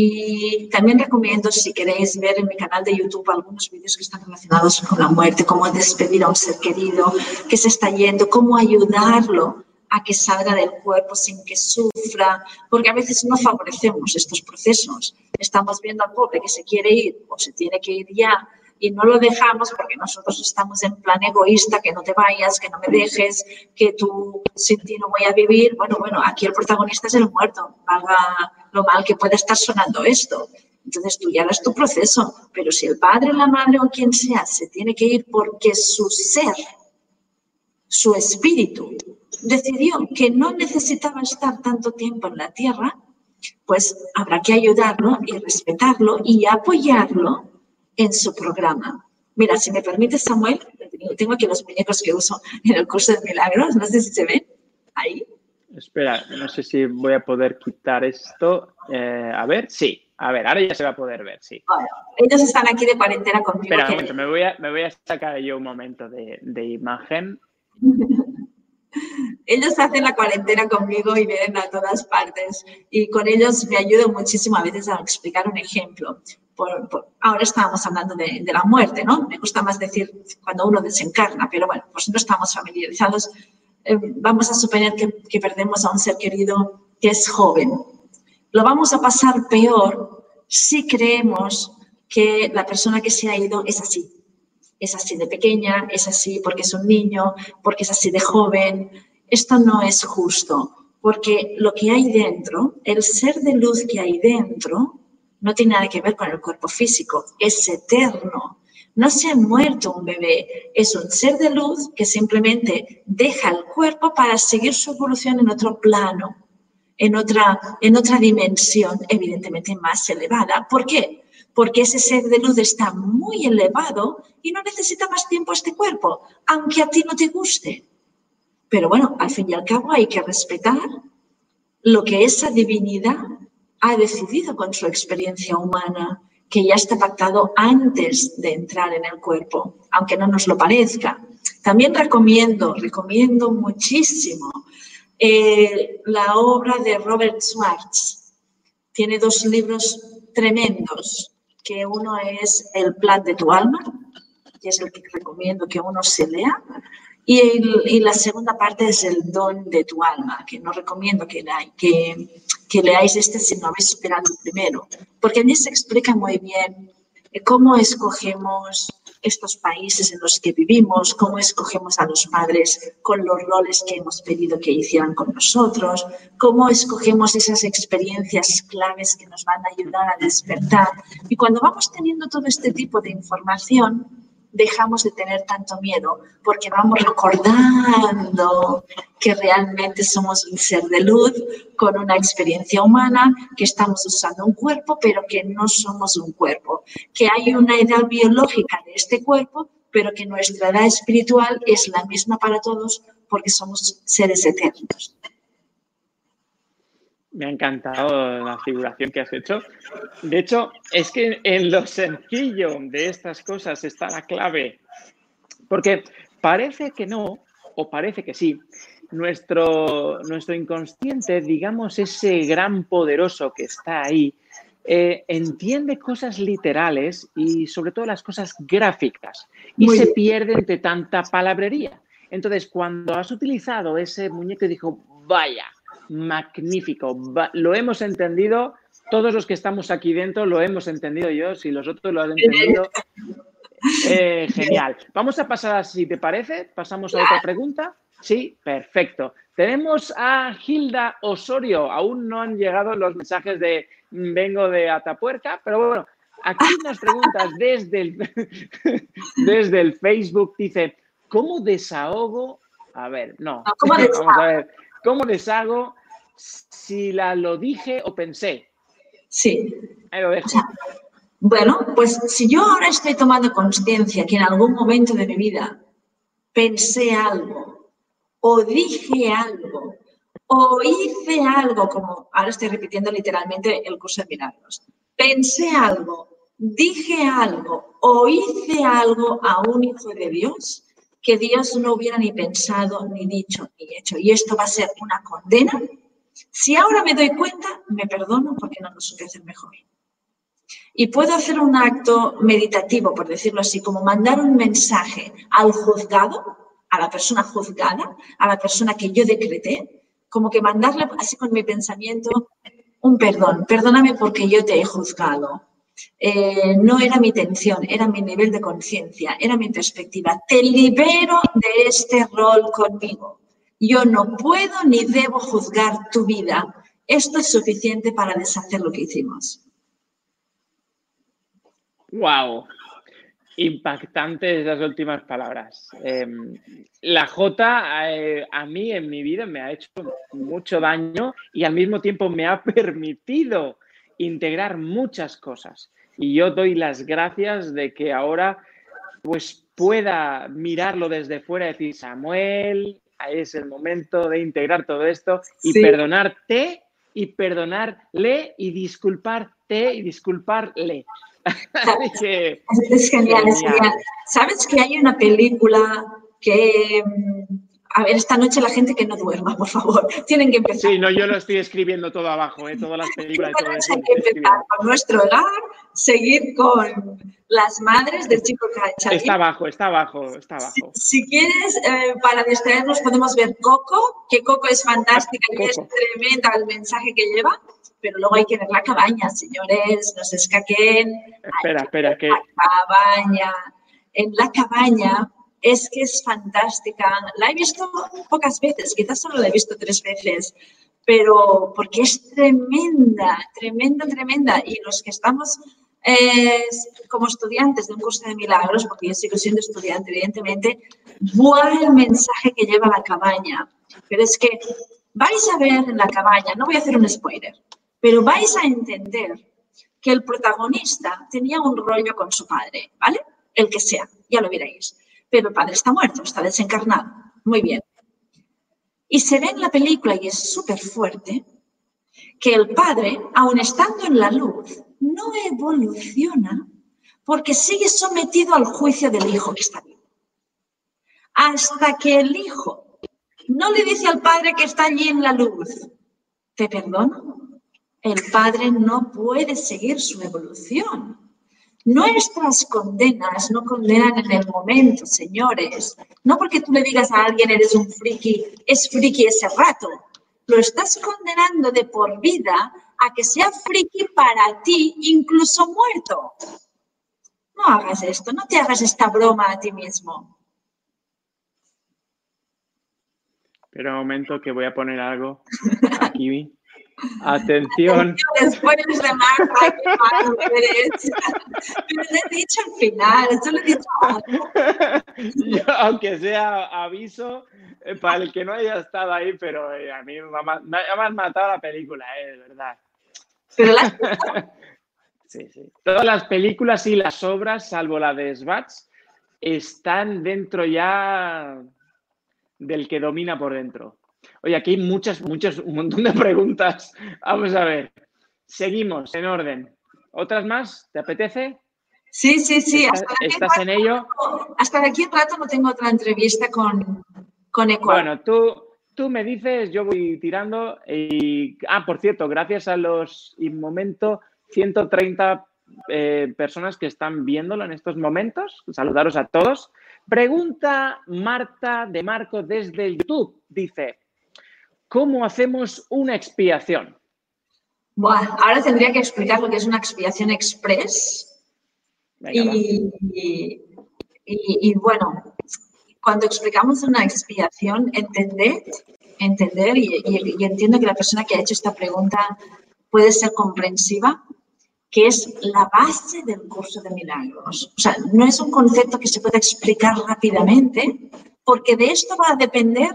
Y también recomiendo, si queréis ver en mi canal de YouTube algunos vídeos que están relacionados con la muerte, cómo despedir a un ser querido que se está yendo, cómo ayudarlo a que salga del cuerpo sin que sufra, porque a veces no favorecemos estos procesos. Estamos viendo al pobre que se quiere ir o se tiene que ir ya y no lo dejamos porque nosotros estamos en plan egoísta, que no te vayas, que no me dejes, que tú sin ti no voy a vivir. Bueno, bueno, aquí el protagonista es el muerto, valga lo mal que pueda estar sonando esto. Entonces tú ya harás tu proceso, pero si el padre, la madre o quien sea se tiene que ir porque su ser, su espíritu, decidió que no necesitaba estar tanto tiempo en la tierra, pues habrá que ayudarlo y respetarlo y apoyarlo en su programa. Mira, si me permite, Samuel, tengo aquí los muñecos que uso en el curso de milagros, no sé si se ven ahí. Espera, no sé si voy a poder quitar esto. Eh, a ver, sí. A ver, ahora ya se va a poder ver, sí. Bueno, ellos están aquí de cuarentena conmigo. Espera un momento, me voy a, me voy a sacar yo un momento de, de imagen. ellos hacen la cuarentena conmigo y vienen a todas partes y con ellos me ayuda muchísimo a veces a explicar un ejemplo ahora estábamos hablando de, la muerte, ¿no? Me gusta más decir cuando uno desencarna, pero bueno, pues no estamos familiarizados. Eh, vamos a suponer que, perdemos a un ser querido que es joven. Lo vamos a pasar peor si creemos que la persona que se ha ido es así. Es así de pequeña, es así porque es un niño, porque es así de joven. Esto no es justo, porque lo que hay dentro, el ser de luz que hay dentro, no tiene nada que ver con el cuerpo físico, es eterno. No se ha muerto un bebé, es un ser de luz que simplemente deja el cuerpo para seguir su evolución en otro plano, en otra, en otra dimensión, evidentemente más elevada. ¿Por qué? Porque ese ser de luz está muy elevado y no necesita más tiempo este cuerpo, aunque a ti no te guste. Pero bueno, al fin y al cabo hay que respetar lo que esa divinidad ha decidido con su experiencia humana que ya está pactado antes de entrar en el cuerpo, aunque no nos lo parezca. También recomiendo, recomiendo muchísimo eh, la obra de Robert Schwartz. Tiene dos libros tremendos, que uno es El plan de tu alma, que es el que recomiendo que uno se lea, y, la segunda parte es el don de tu alma, que no recomiendo que, que, que leáis este si no habéis superado el primero, porque allí se explica muy bien eh, cómo escogemos estos países en los que vivimos, cómo escogemos a los padres con los roles que hemos pedido que hicieran con nosotros, cómo escogemos esas experiencias claves que nos van a ayudar a despertar. Y cuando vamos teniendo todo este tipo de información, dejamos de tener tanto miedo porque vamos recordando que realmente somos un ser de luz con una experiencia humana, que estamos usando un cuerpo, pero que no somos un cuerpo, que hay una edad biológica de este cuerpo, pero que nuestra edad espiritual es la misma para todos porque somos seres eternos. Me ha encantado la figuración que has hecho. De hecho, es que en lo sencillo de estas cosas está la clave. Porque parece que no, o parece que sí. Nuestro, nuestro inconsciente, digamos, ese gran poderoso que está ahí, eh, entiende cosas literales y sobre todo las cosas gráficas y se pierde entre tanta palabrería. Entonces, cuando has utilizado ese muñeco y dijo, vaya, magnífico, lo hemos entendido, todos los que estamos aquí dentro lo hemos entendido yo, si los otros lo han entendido, eh, genial. Vamos a pasar, si te parece, pasamos a otra pregunta. Sí, perfecto. Tenemos a Hilda Osorio. Aún no han llegado los mensajes de vengo de Atapuerca, pero bueno, aquí unas preguntas desde el, desde el Facebook. Dice, ¿cómo desahogo? A ver, no. ¿Cómo Vamos a ver. ¿Cómo deshago si la lo dije o pensé? Sí. Ahí lo dejo. bueno, pues si yo ahora estoy tomando conciencia que en algún momento de mi vida pensé algo o dije algo o hice algo, como ahora estoy repitiendo literalmente el curso de milagros, pensé algo, dije algo o hice algo a un hijo de Dios que Dios no hubiera ni pensado, ni dicho, ni hecho. Y esto va a ser una condena. Si ahora me doy cuenta, me perdono porque no lo supe hacer mejor. Y puedo hacer un acto meditativo, por decirlo así, como mandar un mensaje al juzgado, a la persona juzgada, a la persona que yo decreté, como que mandarle así con mi pensamiento un perdón, perdóname porque yo te he juzgado. Eh, no era mi intención, era mi nivel de conciencia, era mi perspectiva. Te libero de este rol conmigo. Yo no puedo ni debo juzgar tu vida. Esto es suficiente para deshacer lo que hicimos. Wow, Impactantes esas últimas palabras. Em, la J eh, a mí en mi vida me ha hecho mucho daño y al mismo tiempo me ha permitido integrar muchas cosas. Y yo doy las gracias de que ahora pues pueda mirarlo desde fuera y decir, Samuel, es el momento de integrar todo esto y perdonarte y perdonarle y disculparte y disculparle. es genial, es genial. ¿Sabes que hay una película que... A ver, esta noche la gente que no duerma, por favor. Tienen que empezar. Sí, no, yo lo estoy escribiendo todo abajo, ¿eh? todas las películas. Esta noche hay que empezar con nuestro hogar, seguir con las madres del chico que Está abajo, está abajo, está abajo. Si, quieres, eh, para distraernos podemos ver Coco, que Coco es fantástica y es tremenda el mensaje que lleva pero luego hay que ver la cabaña, señores, no se escaquen. Espera, espera, que... La cabaña. En la cabaña es que es fantástica. La he visto pocas veces, quizás solo la he visto tres veces, pero porque es tremenda, tremenda, tremenda. Y los que estamos eh, como estudiantes de un curso de milagros, porque yo sigo siendo estudiante, evidentemente, ¡buah el mensaje que lleva la cabaña! Pero es que vais a ver en la cabaña, no voy a hacer un spoiler, pero vais a entender que el protagonista tenía un rollo con su padre, ¿vale? El que sea, ya lo veréis. Pero el padre está muerto, está desencarnado. Muy bien. Y se ve en la película, y es súper fuerte, que el padre, aun estando en la luz, no evoluciona porque sigue sometido al juicio del hijo que está vivo. Hasta que el hijo no le dice al padre que está allí en la luz, te perdono, el Padre no puede seguir su evolución. Nuestras condenas no condenan en el momento, señores. No porque tú le digas a alguien eres un friki, es friki ese rato. Lo estás condenando de por vida a que sea friki para ti, incluso muerto. No hagas esto, no te hagas esta broma a ti mismo. Pero un momento que voy a poner algo aquí. Atención. Después de Marta, Pero le he dicho al final, eso lo he dicho Yo, aunque sea aviso, eh, para el que no haya estado ahí, pero eh, a mí me, ha matado la película, eh, de verdad. Pero Sí, sí. Todas las películas y las obras, salvo la de Svats, están dentro ya del que domina por dentro. Oye, aquí hay muchas, muchas, un montón de preguntas. Vamos a ver. Seguimos en orden. ¿Otras más? ¿Te apetece? Sí, sí, sí. ¿Estás, en ello? Hasta de aquí un rato no tengo otra entrevista con, con Bueno, tú, tú me dices, yo voy tirando. Y, ah, por cierto, gracias a los momento 130 eh, personas que están viéndolo en estos momentos. Saludaros a todos. Pregunta Marta de Marco desde YouTube. Dice, ¿cómo hacemos una expiación? Bueno, ahora tendría que explicar lo que es una expiación express. y, y, bueno, cuando explicamos una expiación, entender, entender y, y, entiendo que la persona que ha hecho esta pregunta puede ser comprensiva, que es la base del curso de milagros. O sea, no es un concepto que se pueda explicar rápidamente, porque de esto va a depender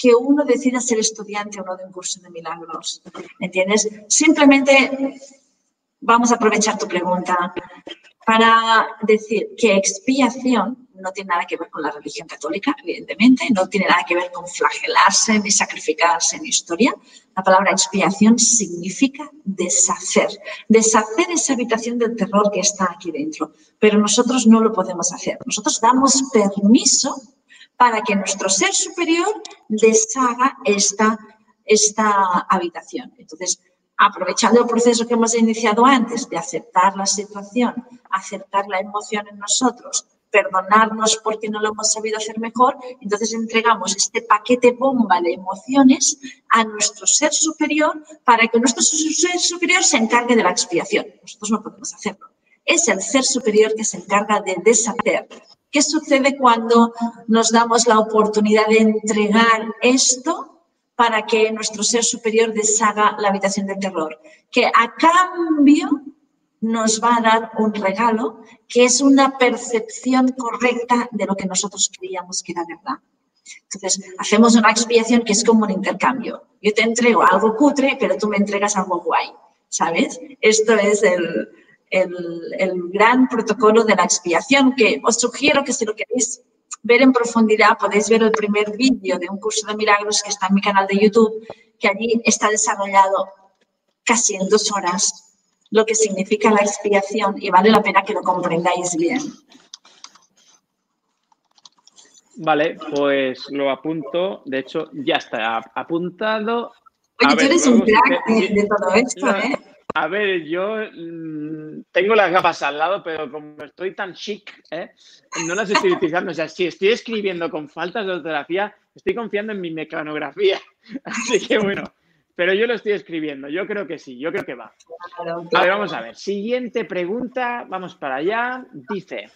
que uno decida ser estudiante o no de un curso de milagros. ¿Entiendes? Simplemente vamos a aprovechar tu pregunta para decir que expiación no tiene nada que ver con la religión católica, evidentemente, no tiene nada que ver con flagelarse ni sacrificarse en historia. La palabra expiación significa deshacer, deshacer esa habitación del terror que está aquí dentro, pero nosotros no lo podemos hacer. Nosotros damos permiso para que nuestro ser superior deshaga esta, esta habitación. Entonces, aprovechando el proceso que hemos iniciado antes de aceptar la situación, aceptar la emoción en nosotros, perdonarnos porque no lo hemos sabido hacer mejor, entonces entregamos este paquete bomba de emociones a nuestro ser superior para que nuestro ser superior se encargue de la expiación. Nosotros no podemos hacerlo. Es el ser superior que se encarga de deshacer. ¿Qué sucede cuando nos damos la oportunidad de entregar esto para que nuestro ser superior deshaga la habitación del terror? Que a cambio nos va a dar un regalo que es una percepción correcta de lo que nosotros creíamos que era verdad. Entonces, hacemos una expiación que es como un intercambio. Yo te entrego algo cutre, pero tú me entregas algo guay, ¿sabes? Esto es el, el, gran protocolo de la expiación que os sugiero que si lo queréis ver en profundidad, podéis ver el primer vídeo de un curso de milagros que está en mi canal de YouTube, que allí está desarrollado casi en dos horas lo que significa la expiación y vale la pena que lo comprendáis bien. Vale, pues lo apunto. De hecho, ya está apuntado. Oye, tú eres un crack de, todo esto, ¿eh? A ver, yo mm, tengo las gafas al lado, pero como estoy tan chic, ¿eh? no las estoy utilizando. O sea, si estoy escribiendo con faltas de ortografía, estoy confiando en mi mecanografía. Así que bueno, pero yo lo estoy escribiendo. Yo creo que sí, yo creo que va. A ver, vamos a ver. Siguiente pregunta, vamos para allá. Dice,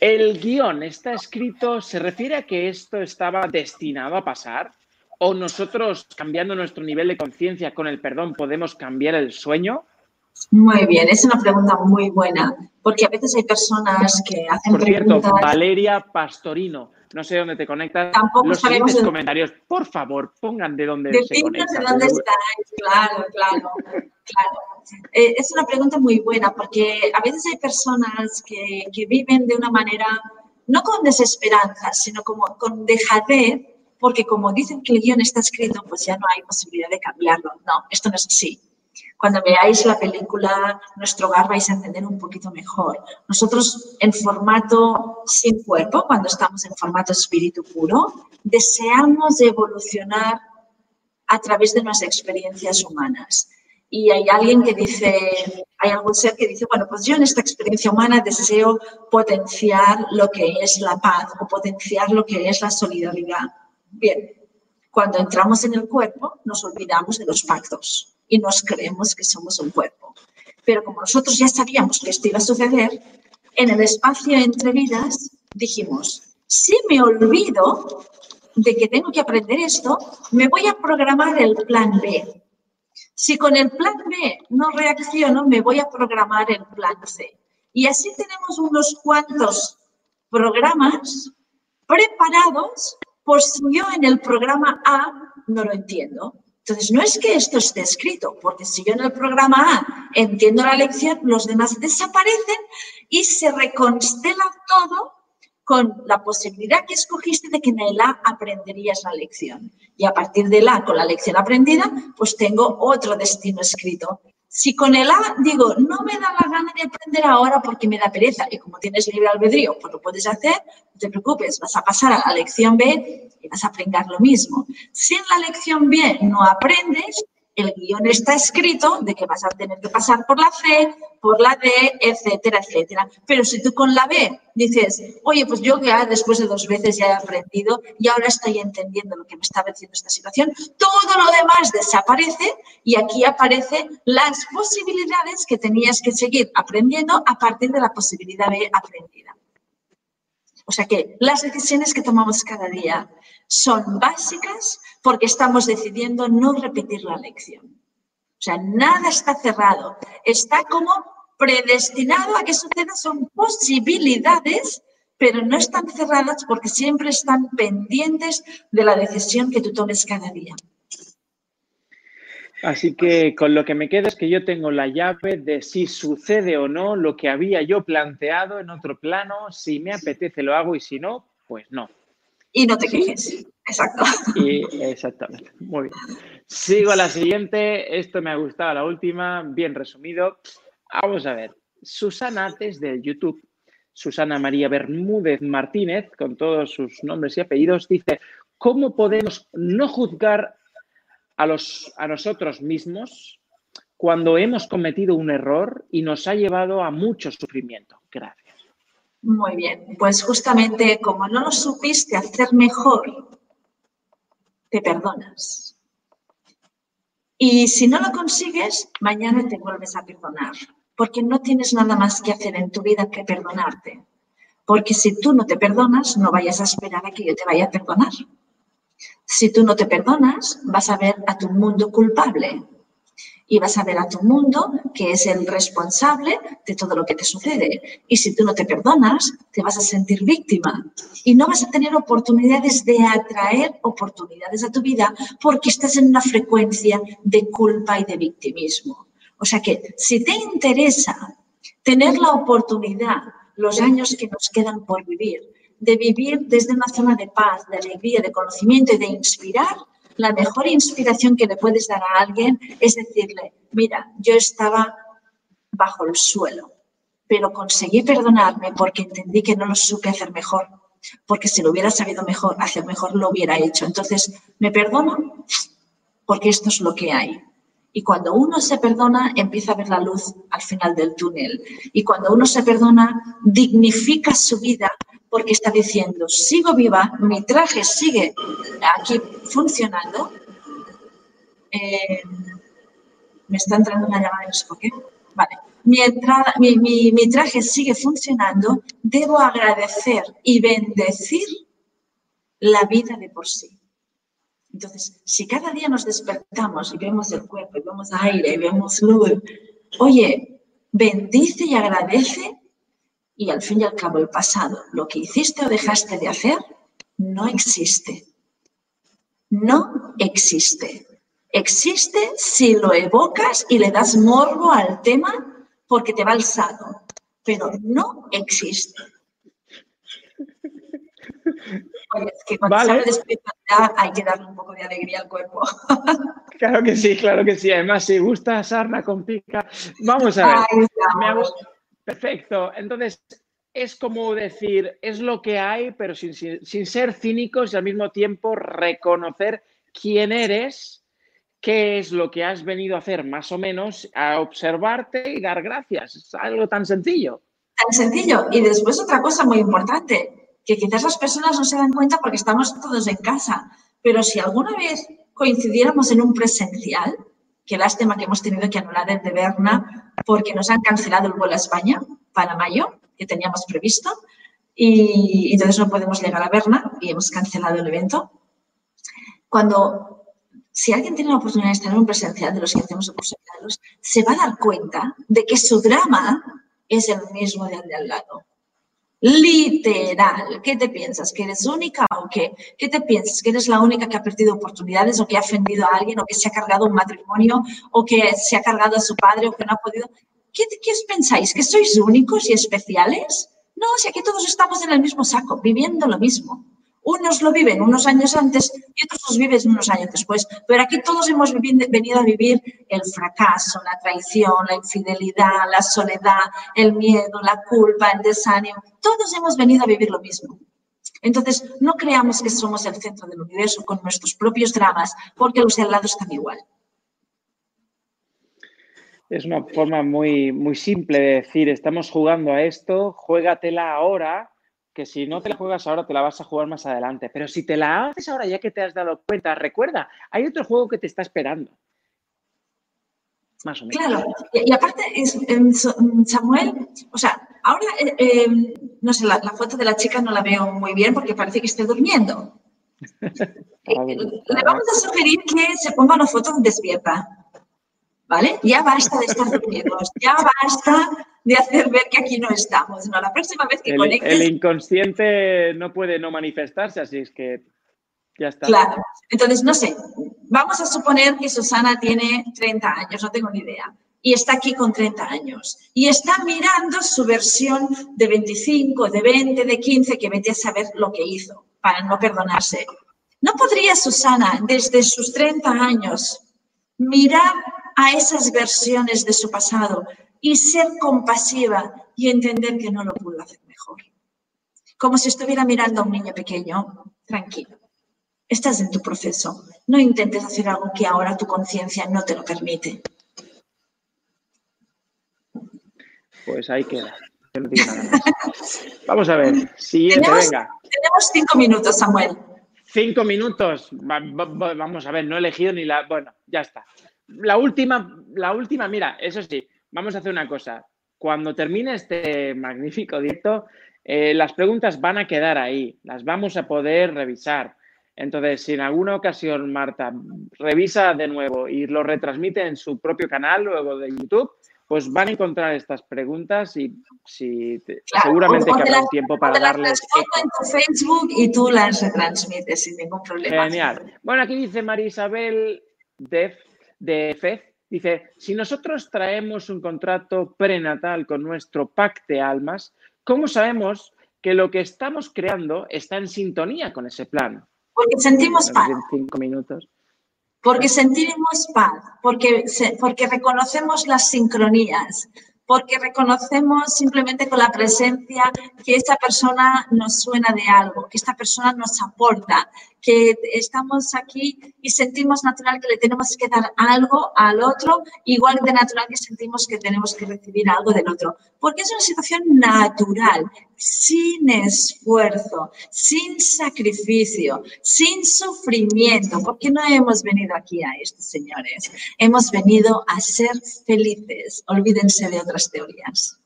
¿el guion está escrito, se refiere a que esto estaba destinado a pasar? ¿O nosotros, cambiando nuestro nivel de conciencia con el perdón, podemos cambiar el sueño? Muy bien, es una pregunta muy buena, porque a veces hay personas que hacen Por cierto, Valeria Pastorino, no sé dónde te conectas. Tampoco Los siguientes comentarios, por favor, pongan de dónde se conectan. de dónde estáis, claro, claro, claro. Eh, es una pregunta muy buena, porque a veces hay personas que, que viven de una manera, no con desesperanza, sino como con dejadez, porque como dicen que el guion está escrito, pues ya no hay posibilidad de cambiarlo. No, esto no es así. Cuando veáis la película Nuestro hogar vais a entender un poquito mejor. Nosotros en formato sin cuerpo, cuando estamos en formato espíritu puro, deseamos evolucionar a través de nuestras experiencias humanas. Y hay alguien que dice, hay algún ser que dice, bueno, pues yo en esta experiencia humana deseo potenciar lo que es la paz o potenciar lo que es la solidaridad. Bien, cuando entramos en el cuerpo nos olvidamos de los pactos y nos creemos que somos un cuerpo. Pero como nosotros ya sabíamos que esto iba a suceder, en el espacio entre vidas dijimos, si me olvido de que tengo que aprender esto, me voy a programar el plan B. Si con el plan B no reacciono, me voy a programar el plan C. Y así tenemos unos cuantos programas preparados por si yo en el programa A no lo entiendo. Entonces, no es que esto esté escrito, porque si yo en el programa A entiendo la lección, los demás desaparecen y se reconstela todo con la posibilidad que escogiste de que en el A aprenderías la lección. Y a partir del A, con la lección aprendida, pues tengo otro destino escrito. Si con el A digo, no me da la gana de aprender ahora porque me da pereza, y como tienes libre albedrío, pues lo puedes hacer, no te preocupes, vas a pasar a la lección B y vas a aprender lo mismo. Si en la lección B no aprendes, el guion está escrito de que vas a tener que pasar por la C, por la D, etcétera, etcétera. Pero si tú con la B dices, oye, pues yo ya después de dos veces ya he aprendido y ahora estoy entendiendo lo que me está diciendo esta situación, todo lo demás desaparece y aquí aparecen las posibilidades que tenías que seguir aprendiendo a partir de la posibilidad B aprendida. O sea que las decisiones que tomamos cada día son básicas porque estamos decidiendo no repetir la lección. O sea, nada está cerrado, está como predestinado a que suceda, son posibilidades, pero no están cerradas porque siempre están pendientes de la decisión que tú tomes cada día. Así que con lo que me queda es que yo tengo la llave de si sucede o no lo que había yo planteado en otro plano, si me apetece lo hago y si no, pues no. Y no te quejes. Exacto. exactamente. Muy bien. Sigo a la siguiente. Esto me ha gustado, la última. Bien resumido. Vamos a ver. Susana, desde YouTube, Susana María Bermúdez Martínez, con todos sus nombres y apellidos, dice, ¿cómo podemos no juzgar a, los, a nosotros mismos cuando hemos cometido un error y nos ha llevado a mucho sufrimiento? Gracias. Muy bien, pues justamente como no lo supiste hacer mejor te perdonas. Y si no lo consigues, mañana te vuelves a perdonar, porque no tienes nada más que hacer en tu vida que perdonarte. Porque si tú no te perdonas, no vayas a esperar a que yo te vaya a perdonar. Si tú no te perdonas, vas a ver a tu mundo culpable, y vas a ver a tu mundo que es el responsable de todo lo que te sucede. Y si tú no te perdonas, te vas a sentir víctima y no vas a tener oportunidades de atraer oportunidades a tu vida porque estás en una frecuencia de culpa y de victimismo. O sea que si te interesa tener la oportunidad, los años que nos quedan por vivir, de vivir desde una zona de paz, de alegría, de conocimiento y de inspirar, la mejor inspiración que le puedes dar a alguien es decirle, mira, yo estaba bajo el suelo, pero conseguí perdonarme porque entendí que no lo supe hacer mejor, porque si lo hubiera sabido mejor, hacer mejor, lo hubiera hecho. Entonces, me perdono porque esto es lo que hay. Y cuando uno se perdona, empieza a ver la luz al final del túnel. Y cuando uno se perdona, dignifica su vida porque está diciendo, sigo viva, mi traje sigue aquí funcionando. Eh, me está entrando una llamada, no sé por qué. Vale. Mi, entrada, mi, mi traje sigue funcionando, debo agradecer y bendecir la vida de por sí. Entonces, si cada día nos despertamos y vemos el cuerpo, y vemos aire, y vemos luz, oye, bendice y agradece y al fin y al cabo el pasado, lo que hiciste o dejaste de hacer, no existe. No existe. Existe si lo evocas y le das morbo al tema porque te va alzado, pero no existe. Oye, es que cuando vale. hay que darle un poco de alegría al cuerpo. Claro que sí, claro que sí. Además, si gusta sarna con pica, vamos a ver. Perfecto. Entonces, es como decir, es lo que hay, pero sin, ser cínicos y al mismo tiempo reconocer quién eres, qué es lo que has venido a hacer más o menos, a observarte y dar gracias. Es algo tan sencillo. Tan sencillo. Y después otra cosa muy importante, que quizás las personas no se dan cuenta porque estamos todos en casa, pero si alguna vez coincidiéramos en un presencial, qué lástima que hemos tenido que anular el de Berna porque nos han cancelado el vuelo a España para mayo, que teníamos previsto, y entonces no podemos llegar a Berna y hemos cancelado el evento. Cuando, si alguien tiene la oportunidad de estar en un presencial de los que hacemos se va a dar cuenta de que su drama es el mismo del de al lado. Literal. ¿Qué te piensas? ¿Que eres única o qué? ¿Qué te piensas? ¿Que eres la única que ha perdido oportunidades o que ha ofendido a alguien o que se ha cargado un matrimonio o que se ha cargado a su padre o que no ha podido? ¿Qué, qué os pensáis? ¿Que sois únicos y especiales? No, si aquí todos estamos en el mismo saco, viviendo lo mismo. Unos lo viven unos años antes y otros los viven unos años después. Pero aquí todos hemos venido a vivir el fracaso, la traición, la infidelidad, la soledad, el miedo, la culpa, el desánimo. Todos hemos venido a vivir lo mismo. Entonces, no creamos que somos el centro del universo con nuestros propios dramas, porque los de al lado están igual. Es una forma muy, muy simple de decir, estamos jugando a esto, juégatela ahora, que si no te la juegas ahora te la vas a jugar más adelante. Pero si te la haces ahora ya que te has dado cuenta, recuerda, hay otro juego que te está esperando. Más o menos. Claro, y, aparte, Samuel, o sea, ahora, eh, eh, no sé, la, foto de la chica no la veo muy bien porque parece que esté durmiendo. Le vamos a sugerir que se ponga una foto despierta. ¿vale? Ya basta de estar dormidos, ya basta de hacer ver que aquí no estamos. No, la próxima vez que el, conectes... El inconsciente no puede no manifestarse, así es que ya está. Claro. Entonces, no sé, vamos a suponer que Susana tiene 30 años, no tengo ni idea, y está aquí con 30 años, y está mirando su versión de 25, de 20, de 15, que vete a saber lo que hizo para no perdonarse. ¿No podría Susana, desde sus 30 años, mirar a esas versiones de su pasado y ser compasiva y entender que no lo pudo hacer mejor. Como si estuviera mirando a un niño pequeño, tranquilo. Estás en tu proceso. No intentes hacer algo que ahora tu conciencia no te lo permite. Pues ahí queda. Vamos a ver. Siguiente, venga. Tenemos cinco minutos, Samuel. Cinco minutos. Vamos a ver, no he elegido ni la. Bueno, ya está la última, la última, mira, eso sí, vamos a hacer una cosa. Cuando termine este magnífico directo, eh, las preguntas van a quedar ahí, las vamos a poder revisar. Entonces, si en alguna ocasión Marta revisa de nuevo y lo retransmite en su propio canal luego de YouTube, pues van a encontrar estas preguntas y si seguramente que habrá un tiempo para darles. en tu Facebook y tú las retransmites sin ningún problema. Genial. Bueno, aquí dice María Isabel Def de FED, dice, si nosotros traemos un contrato prenatal con nuestro pack de almas, ¿cómo sabemos que lo que estamos creando está en sintonía con ese plan? Porque sentimos paz. Cinco minutos. Porque sentimos paz, porque, porque reconocemos las sincronías, porque reconocemos simplemente con la presencia que esta persona nos suena de algo, que esta persona nos aporta, que estamos aquí y sentimos natural que le tenemos que dar algo al otro, igual de natural que sentimos que tenemos que recibir algo del otro, porque es una situación natural, sin esfuerzo, sin sacrificio, sin sufrimiento, porque no hemos venido aquí a esto, señores. Hemos venido a ser felices. Olvídense de otras teorías.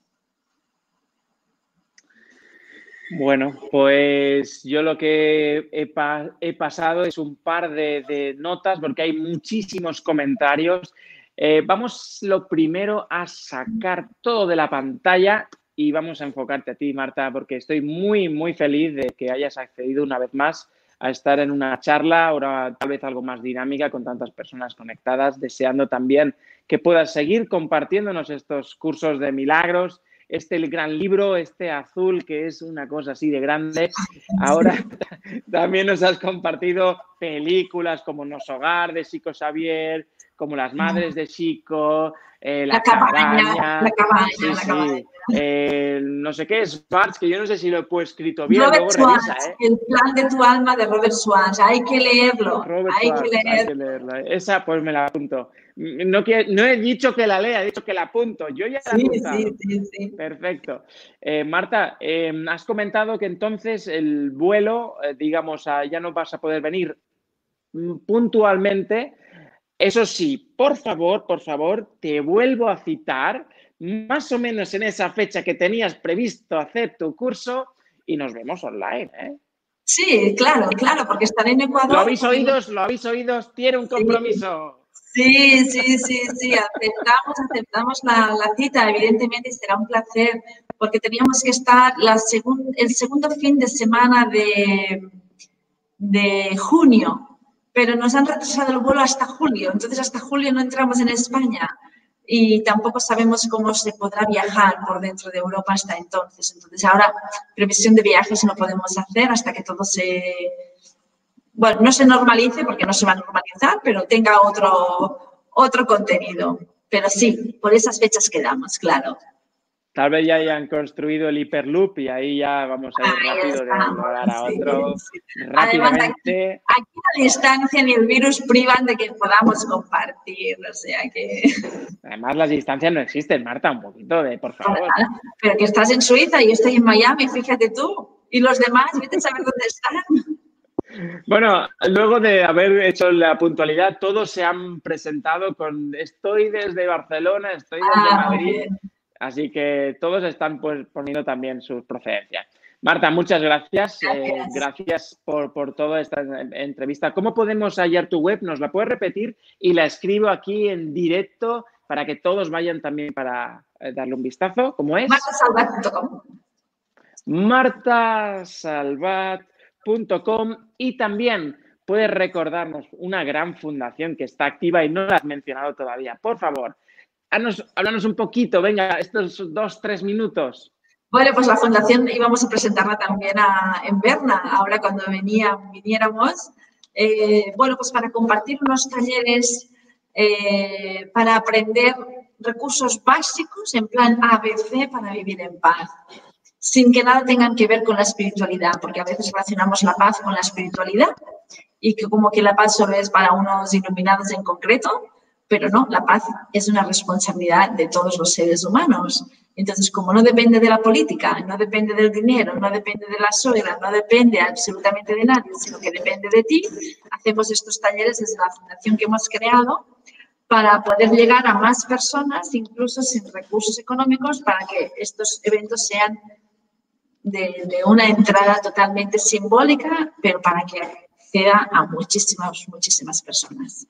Bueno, pues yo lo que he, pasado es un par de, notas porque hay muchísimos comentarios. Eh, vamos lo primero a sacar todo de la pantalla y vamos a enfocarte a ti, Marta, porque estoy muy, muy feliz de que hayas accedido una vez más a estar en una charla, ahora tal vez algo más dinámica, con tantas personas conectadas, deseando también que puedas seguir compartiéndonos estos cursos de milagros, este gran libro, este azul, que es una cosa así de grande. Ahora también nos has compartido películas como Nos Hogar de Chico Xavier, como Las Madres de Chico, eh, la, cabaña, la cabaña, eh, no sé qué es Schwartz, que yo no sé si lo he escrito bien. Robert ¿eh? el plan de tu alma de Robert Schwartz, hay que leerlo, hay, que leerlo. Esa pues me la apunto. No, no he dicho que la lea, he dicho que la apunto. Yo ya la he sí, sí, sí, Perfecto. Marta, em, has comentado que entonces el vuelo, digamos, ya no vas a poder venir mm, puntualmente eso sí, por favor, por favor, te vuelvo a citar más o menos en esa fecha que tenías previsto hacer tu curso y nos vemos online. ¿eh? Sí, claro, claro, porque estaré en Ecuador. Lo habéis oído, lo habéis oído, tiene un compromiso. Sí, sí, sí, sí, aceptamos, aceptamos la, cita, evidentemente será un placer, porque teníamos que estar la el segundo fin de semana de, de junio, pero nos han retrasado el vuelo hasta julio, entonces hasta julio no entramos en España. y tampoco sabemos cómo se podrá viajar por dentro de Europa hasta entonces. Entonces, ahora previsión de viajes no podemos hacer hasta que todo se, bueno, no se normalice porque no se va a normalizar, pero tenga otro, otro contenido. Pero sí, por esas fechas quedamos, claro. Tal vez ya hayan construido el Hyperloop y ahí ya vamos a ir rápido de un lugar a otro. rápidamente. aquí, la distancia ni el virus privan de que podamos compartir, o sea que... Además las distancias no existen, Marta, un poquito de, por favor. Pero que estás en Suiza y yo estoy en Miami, fíjate tú. Y los demás, vete a saber dónde están. Bueno, luego de haber hecho la puntualidad, todos se han presentado con estoy desde Barcelona, estoy desde ah, Madrid. Así que todos están pues, poniendo también sus procedencias. Marta, muchas gracias. Gracias, eh, por, por, toda esta entrevista. ¿Cómo podemos hallar tu web? ¿Nos la puedes repetir? Y la escribo aquí en directo para que todos vayan también para eh, darle un vistazo. ¿Cómo es? martasalvat.com. martasalvat.com y también puedes recordarnos una gran fundación que está activa y no la has mencionado todavía. Por favor, háblanos, un poquito, venga, estos dos, tres minutos. Bueno, pues la fundación íbamos a presentarla también en Berna, ahora cuando venía, viniéramos. Eh, bueno, pues para compartir unos talleres eh, para aprender recursos básicos en plan ABC para vivir en paz, sin que nada tengan que ver con la espiritualidad, porque a veces relacionamos la paz con la espiritualidad y que como que la paz solo es para unos iluminados en concreto, pero no, la paz es una responsabilidad de todos los seres humanos. Entonces, como no depende de la política, no depende del dinero, no depende de la suegra, no depende absolutamente de nadie, sino que depende de ti, hacemos estos talleres desde la fundación que hemos creado para poder llegar a más personas, incluso sin recursos económicos, para que estos eventos sean de, de una entrada totalmente simbólica, pero para que acceda a muchísimas, muchísimas personas.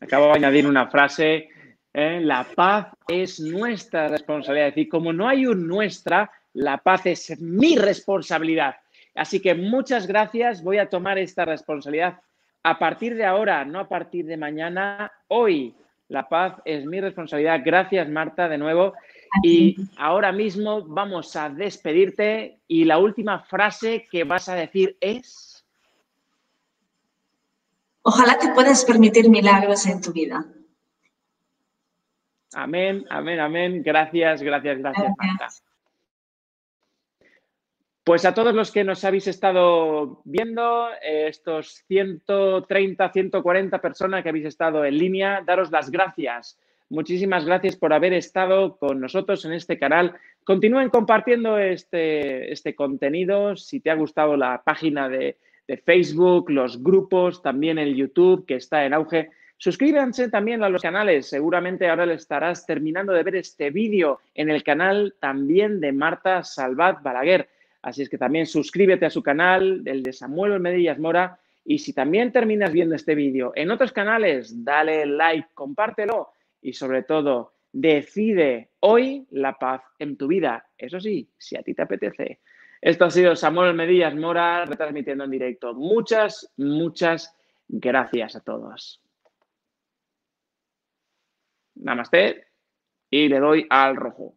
Acabo de añadir una frase, ¿eh? la paz es nuestra responsabilidad. Es decir, como no hay un nuestra, la paz es mi responsabilidad. Así que muchas gracias, voy a tomar esta responsabilidad a partir de ahora, no a partir de mañana, hoy. La paz es mi responsabilidad. Gracias, Marta, de nuevo. Y ahora mismo vamos a despedirte y la última frase que vas a decir es... Ojalá te puedas permitir milagros en tu vida. Amén, amén, amén. Gracias, gracias, gracias, Marta. Pues a todos los que nos habéis estado viendo, eh, estos 130, 140 personas que habéis estado en línea, daros las gracias. Muchísimas gracias por haber estado con nosotros en este canal. Continúen compartiendo este, este contenido. Si te ha gustado la página de, de Facebook, los grupos, también el YouTube que está en auge. Suscríbanse también a los canales. Seguramente ahora le estarás terminando de ver este vídeo en el canal también de Marta Salvat Balaguer. Así es que también suscríbete a su canal, el de Samuel Medillas Mora. Y si también terminas viendo este vídeo en otros canales, dale like, compártelo y sobre todo, decide hoy la paz en tu vida. Eso sí, si a ti te apetece. Esto ha sido Samuel Medillas Mora retransmitiendo en directo. Muchas, muchas gracias a todos. Namaste y le doy al rojo.